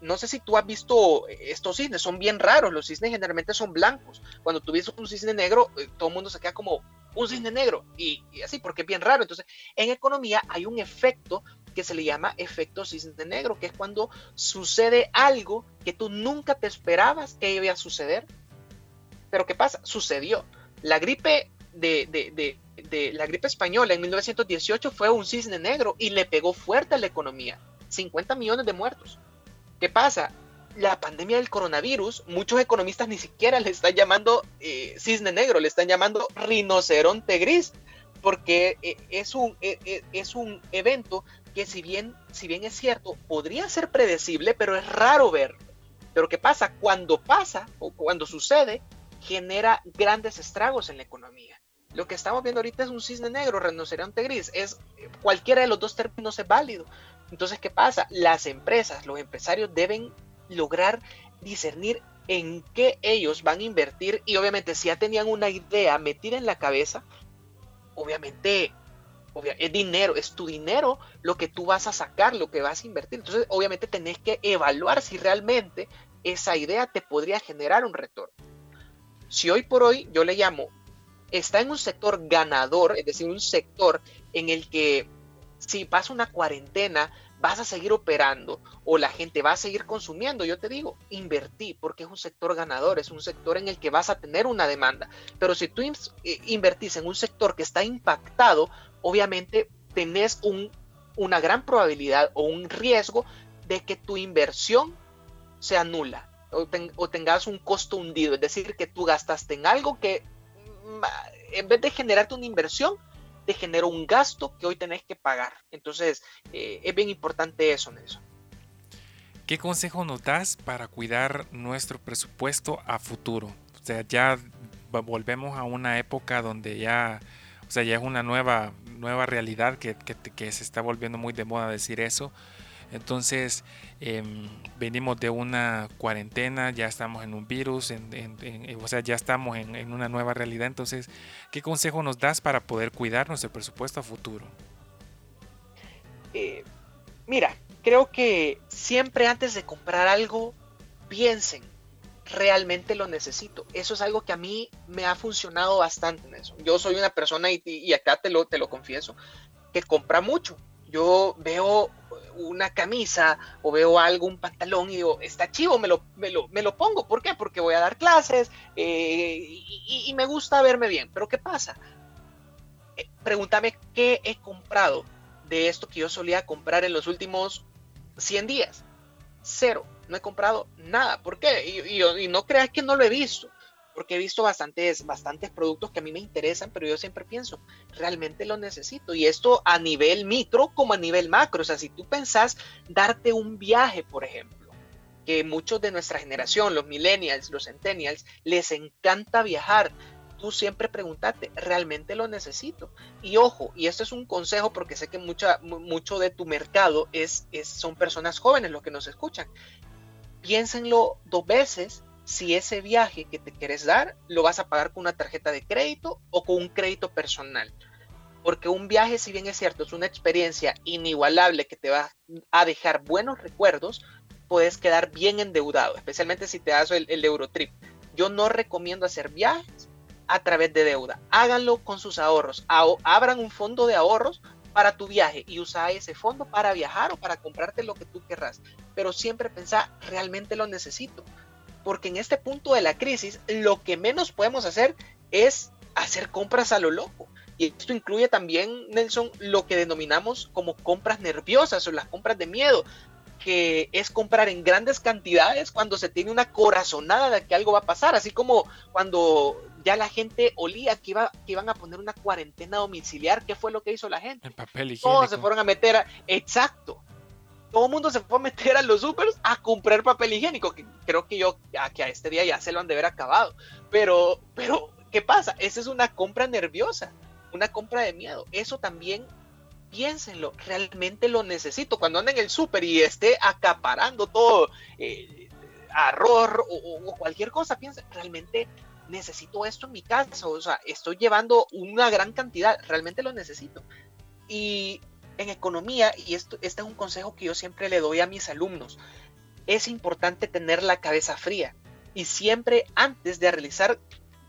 no sé si tú has visto estos cisnes, son bien raros, los cisnes generalmente son blancos. Cuando tú ves un cisne negro, eh, todo el mundo se queda como un cisne negro y, así, porque es bien raro. Entonces, en economía hay un efecto que se le llama efecto cisne negro, que es cuando sucede algo que tú nunca te esperabas que iba a suceder. Pero ¿qué pasa? Sucedió. La gripe de, de, de la gripe española en 1918 fue un cisne negro y le pegó fuerte a la economía. 50 millones de muertos. ¿Qué pasa? La pandemia del coronavirus, muchos economistas ni siquiera le están llamando eh, cisne negro, le están llamando rinoceronte gris, porque eh, es, un, eh, es un evento que si bien, si bien es cierto, podría ser predecible, pero es raro verlo. Pero ¿qué pasa? Cuando pasa o cuando sucede, genera grandes estragos en la economía. Lo que estamos viendo ahorita es un cisne negro, rinoceronte gris. Es, cualquiera de los dos términos es válido. Entonces, ¿qué pasa? Las empresas, los empresarios deben lograr discernir en qué ellos van a invertir y obviamente si ya tenían una idea metida en la cabeza, obviamente es dinero, es tu dinero lo que tú vas a sacar, lo que vas a invertir. Entonces, obviamente tenés que evaluar si realmente esa idea te podría generar un retorno. Si hoy por hoy yo le llamo, está en un sector ganador, es decir, un sector en el que si pasa una cuarentena, vas a seguir operando o la gente va a seguir consumiendo, yo te digo, invertí porque es un sector ganador, es un sector en el que vas a tener una demanda. Pero si tú eh, invertís en un sector que está impactado, obviamente tenés un, una gran probabilidad o un riesgo de que tu inversión sea nula o, tengas un costo hundido, es decir, que tú gastaste en algo que mm, en vez de generarte una inversión, te generó un gasto que hoy tenés que pagar. Entonces, eh, es bien importante eso, Nelson. ¿Qué consejo nos das para cuidar nuestro presupuesto a futuro? O sea, ya volvemos a una época donde ya, o sea, ya es una nueva, nueva realidad que, que se está volviendo muy de moda decir eso. Entonces, em, venimos de una cuarentena, ya estamos en un virus, o sea, ya estamos en, una nueva realidad. Entonces, ¿qué consejo nos das para poder cuidar nuestro presupuesto a futuro? Eh, mira, creo que siempre antes de comprar algo, piensen, realmente lo necesito. Eso es algo que a mí me ha funcionado bastante en eso. Yo soy una persona, y, y acá te lo, te lo confieso, que compra mucho. Yo veo una camisa o veo algo, un pantalón y digo, está chivo, me lo, me lo, me lo pongo. ¿Por qué? Porque voy a dar clases eh, y, me gusta verme bien. Pero ¿qué pasa? Eh, pregúntame qué he comprado de esto que yo solía comprar en los últimos 100 días. Cero. No he comprado nada. ¿Por qué? Y, y no creas que no lo he visto porque he visto bastantes, bastantes productos que a mí me interesan, pero yo siempre pienso, realmente lo necesito. Y esto a nivel micro como a nivel macro. O sea, si tú pensás darte un viaje, por ejemplo, que muchos de nuestra generación, los millennials, los centennials, les encanta viajar. Tú siempre pregúntate, ¿realmente lo necesito? Y ojo, y esto es un consejo porque sé que mucha, mucho de tu mercado es, es, son personas jóvenes los que nos escuchan. Piénsenlo dos veces si ese viaje que te quieres dar lo vas a pagar con una tarjeta de crédito o con un crédito personal. Porque un viaje, si bien es cierto, es una experiencia inigualable que te va a dejar buenos recuerdos, puedes quedar bien endeudado, especialmente si te das el, Eurotrip. Yo no recomiendo hacer viajes a través de deuda. Háganlo con sus ahorros. abran un fondo de ahorros para tu viaje y usa ese fondo para viajar o para comprarte lo que tú querrás. Pero siempre pensá, realmente lo necesito porque en este punto de la crisis lo que menos podemos hacer es hacer compras a lo loco. Y esto incluye también, Nelson, lo que denominamos como compras nerviosas o las compras de miedo, que es comprar en grandes cantidades cuando se tiene una corazonada de que algo va a pasar, así como cuando ya la gente olía que, iba, que iban a poner una cuarentena domiciliar, ¿qué fue lo que hizo la gente? El papel higiénico. Todos se fueron a meter a... Exacto todo el mundo se fue a meter a los supers a comprar papel higiénico, que creo que yo, que a este día ya se lo han de haber acabado. Pero, pero, ¿qué pasa? Esa es una compra nerviosa, una compra de miedo. Eso también, piénsenlo, realmente lo necesito. Cuando ande en el súper y esté acaparando todo, eh, arroz o, cualquier cosa, piensen, realmente necesito esto en mi casa, o sea, estoy llevando una gran cantidad, realmente lo necesito. Y en economía, y esto, este es un consejo que yo siempre le doy a mis alumnos, es importante tener la cabeza fría y siempre antes de realizar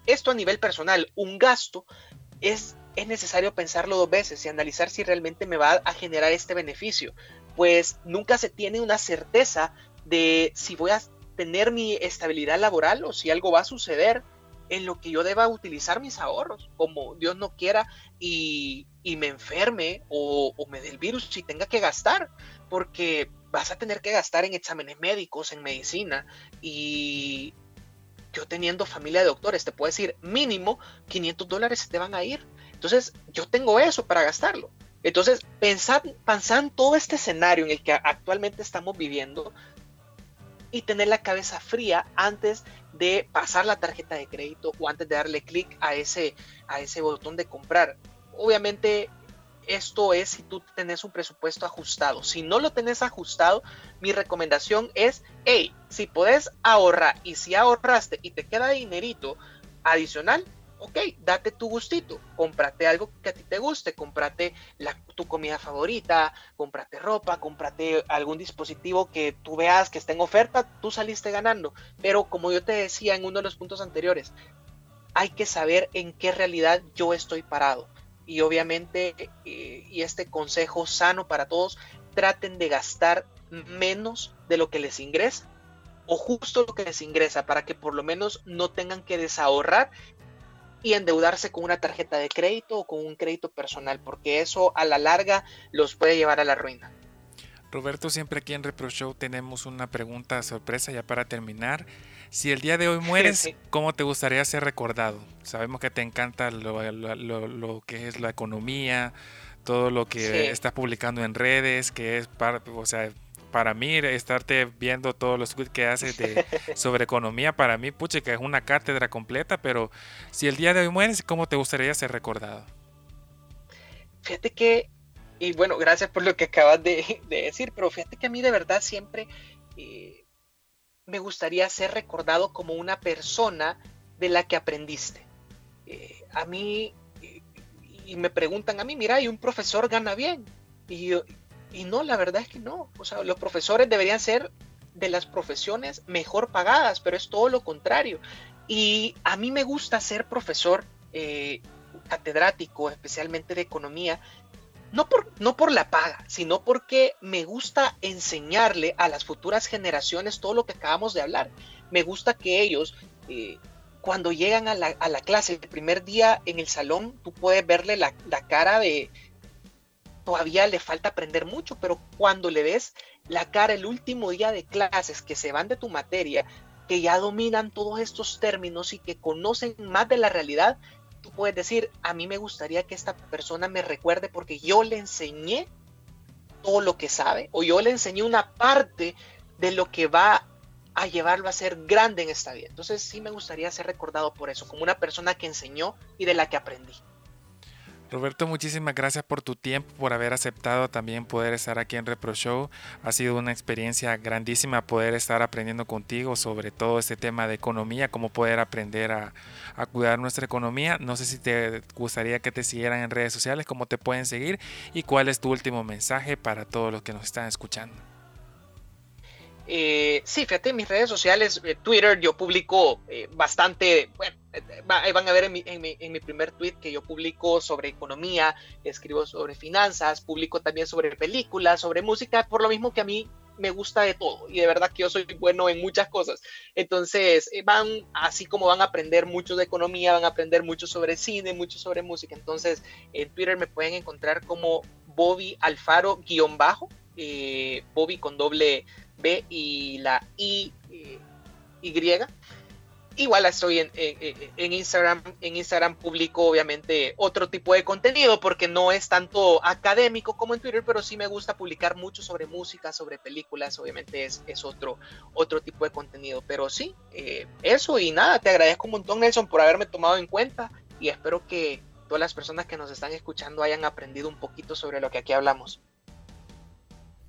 esto a nivel personal, un gasto, es, es necesario pensarlo dos veces y analizar si realmente me va a generar este beneficio, pues nunca se tiene una certeza de si voy a tener mi estabilidad laboral o si algo va a suceder en lo que yo deba utilizar mis ahorros, como Dios no quiera, y, me enferme o, me dé el virus y tenga que gastar, porque vas a tener que gastar en exámenes médicos, en medicina, y yo teniendo familia de doctores, te puedo decir, mínimo 500 dólares te van a ir. Entonces, yo tengo eso para gastarlo. Entonces, pensad, pensad en todo este escenario en el que actualmente estamos viviendo y tener la cabeza fría antes de pasar la tarjeta de crédito o antes de darle clic a ese, a ese botón de comprar. Obviamente esto es si tú tenés un presupuesto ajustado. Si no lo tenés ajustado, mi recomendación es, hey, si podés ahorrar y si ahorraste y te queda dinerito adicional, ok, date tu gustito, cómprate algo que a ti te guste, cómprate tu comida favorita, cómprate ropa, cómprate algún dispositivo que tú veas que está en oferta, tú saliste ganando. Pero como yo te decía en uno de los puntos anteriores, hay que saber en qué realidad yo estoy parado y obviamente, eh, y este consejo sano para todos, traten de gastar menos de lo que les ingresa o justo lo que les ingresa para que por lo menos no tengan que desahorrar y endeudarse con una tarjeta de crédito o con un crédito personal, porque eso a la larga los puede llevar a la ruina. Roberto, siempre aquí en Repro Show tenemos una pregunta sorpresa ya para terminar. Si el día de hoy mueres, [laughs] ¿cómo te gustaría ser recordado? Sabemos que te encanta lo, que es la economía, todo lo que estás publicando en redes, que es para, o sea, para mí estarte viendo todos los tweets que haces de, [laughs] sobre economía, para mí, puche, que es una cátedra completa, pero si el día de hoy mueres, ¿cómo te gustaría ser recordado? Fíjate que y bueno, gracias por lo que acabas de, decir, pero fíjate que a mí de verdad siempre eh, me gustaría ser recordado como una persona de la que aprendiste. Eh, a mí, y me preguntan a mí, mira, y un profesor gana bien. Y, y no, la verdad es que no. O sea, los profesores deberían ser de las profesiones mejor pagadas, pero es todo lo contrario. Y a mí me gusta ser profesor eh, catedrático, especialmente de economía, no por, no por la paga, sino porque me gusta enseñarle a las futuras generaciones todo lo que acabamos de hablar. Me gusta que ellos, eh, cuando llegan a la, clase el primer día en el salón, tú puedes verle la, la cara de, todavía le falta aprender mucho, pero cuando le ves la cara el último día de clases que se van de tu materia, que ya dominan todos estos términos y que conocen más de la realidad, tú puedes decir, a mí me gustaría que esta persona me recuerde porque yo le enseñé todo lo que sabe o yo le enseñé una parte de lo que va a llevarlo a ser grande en esta vida. Entonces sí me gustaría ser recordado por eso, como una persona que enseñó y de la que aprendí. Roberto, muchísimas gracias por tu tiempo, por haber aceptado también poder estar aquí en Repro Show. Ha sido una experiencia grandísima poder estar aprendiendo contigo sobre todo este tema de economía, cómo poder aprender a, cuidar nuestra economía. No sé si te gustaría que te siguieran en redes sociales, cómo te pueden seguir y cuál es tu último mensaje para todos los que nos están escuchando. Eh, sí, fíjate, mis redes sociales, eh, Twitter, yo publico eh, bastante, bueno, ahí van a ver en mi, en, mi, en mi, primer tweet que yo publico sobre economía, escribo sobre finanzas, publico también sobre películas, sobre música, por lo mismo que a mí me gusta de todo y de verdad que yo soy bueno en muchas cosas. Entonces van, así como van a aprender mucho de economía, van a aprender mucho sobre cine, mucho sobre música. Entonces en Twitter me pueden encontrar como Bobby Alfaro guion bajo, Bobby con doble B y la I, eh, Y. Igual estoy en, en, Instagram. En Instagram publico obviamente otro tipo de contenido porque no es tanto académico como en Twitter, pero sí me gusta publicar mucho sobre música, sobre películas. Obviamente es, es otro, otro tipo de contenido. Pero sí, eh, eso y nada, te agradezco un montón Nelson por haberme tomado en cuenta y espero que todas las personas que nos están escuchando hayan aprendido un poquito sobre lo que aquí hablamos.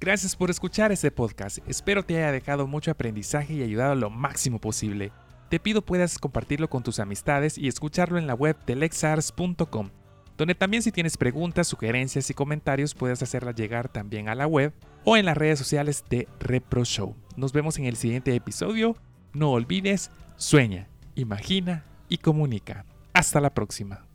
Gracias por escuchar este podcast. Espero te haya dejado mucho aprendizaje y ayudado lo máximo posible. Te pido puedas compartirlo con tus amistades y escucharlo en la web de lexars.com, donde también si tienes preguntas, sugerencias y comentarios puedes hacerlas llegar también a la web o en las redes sociales de Repro Show. Nos vemos en el siguiente episodio. No olvides, sueña, imagina y comunica. Hasta la próxima.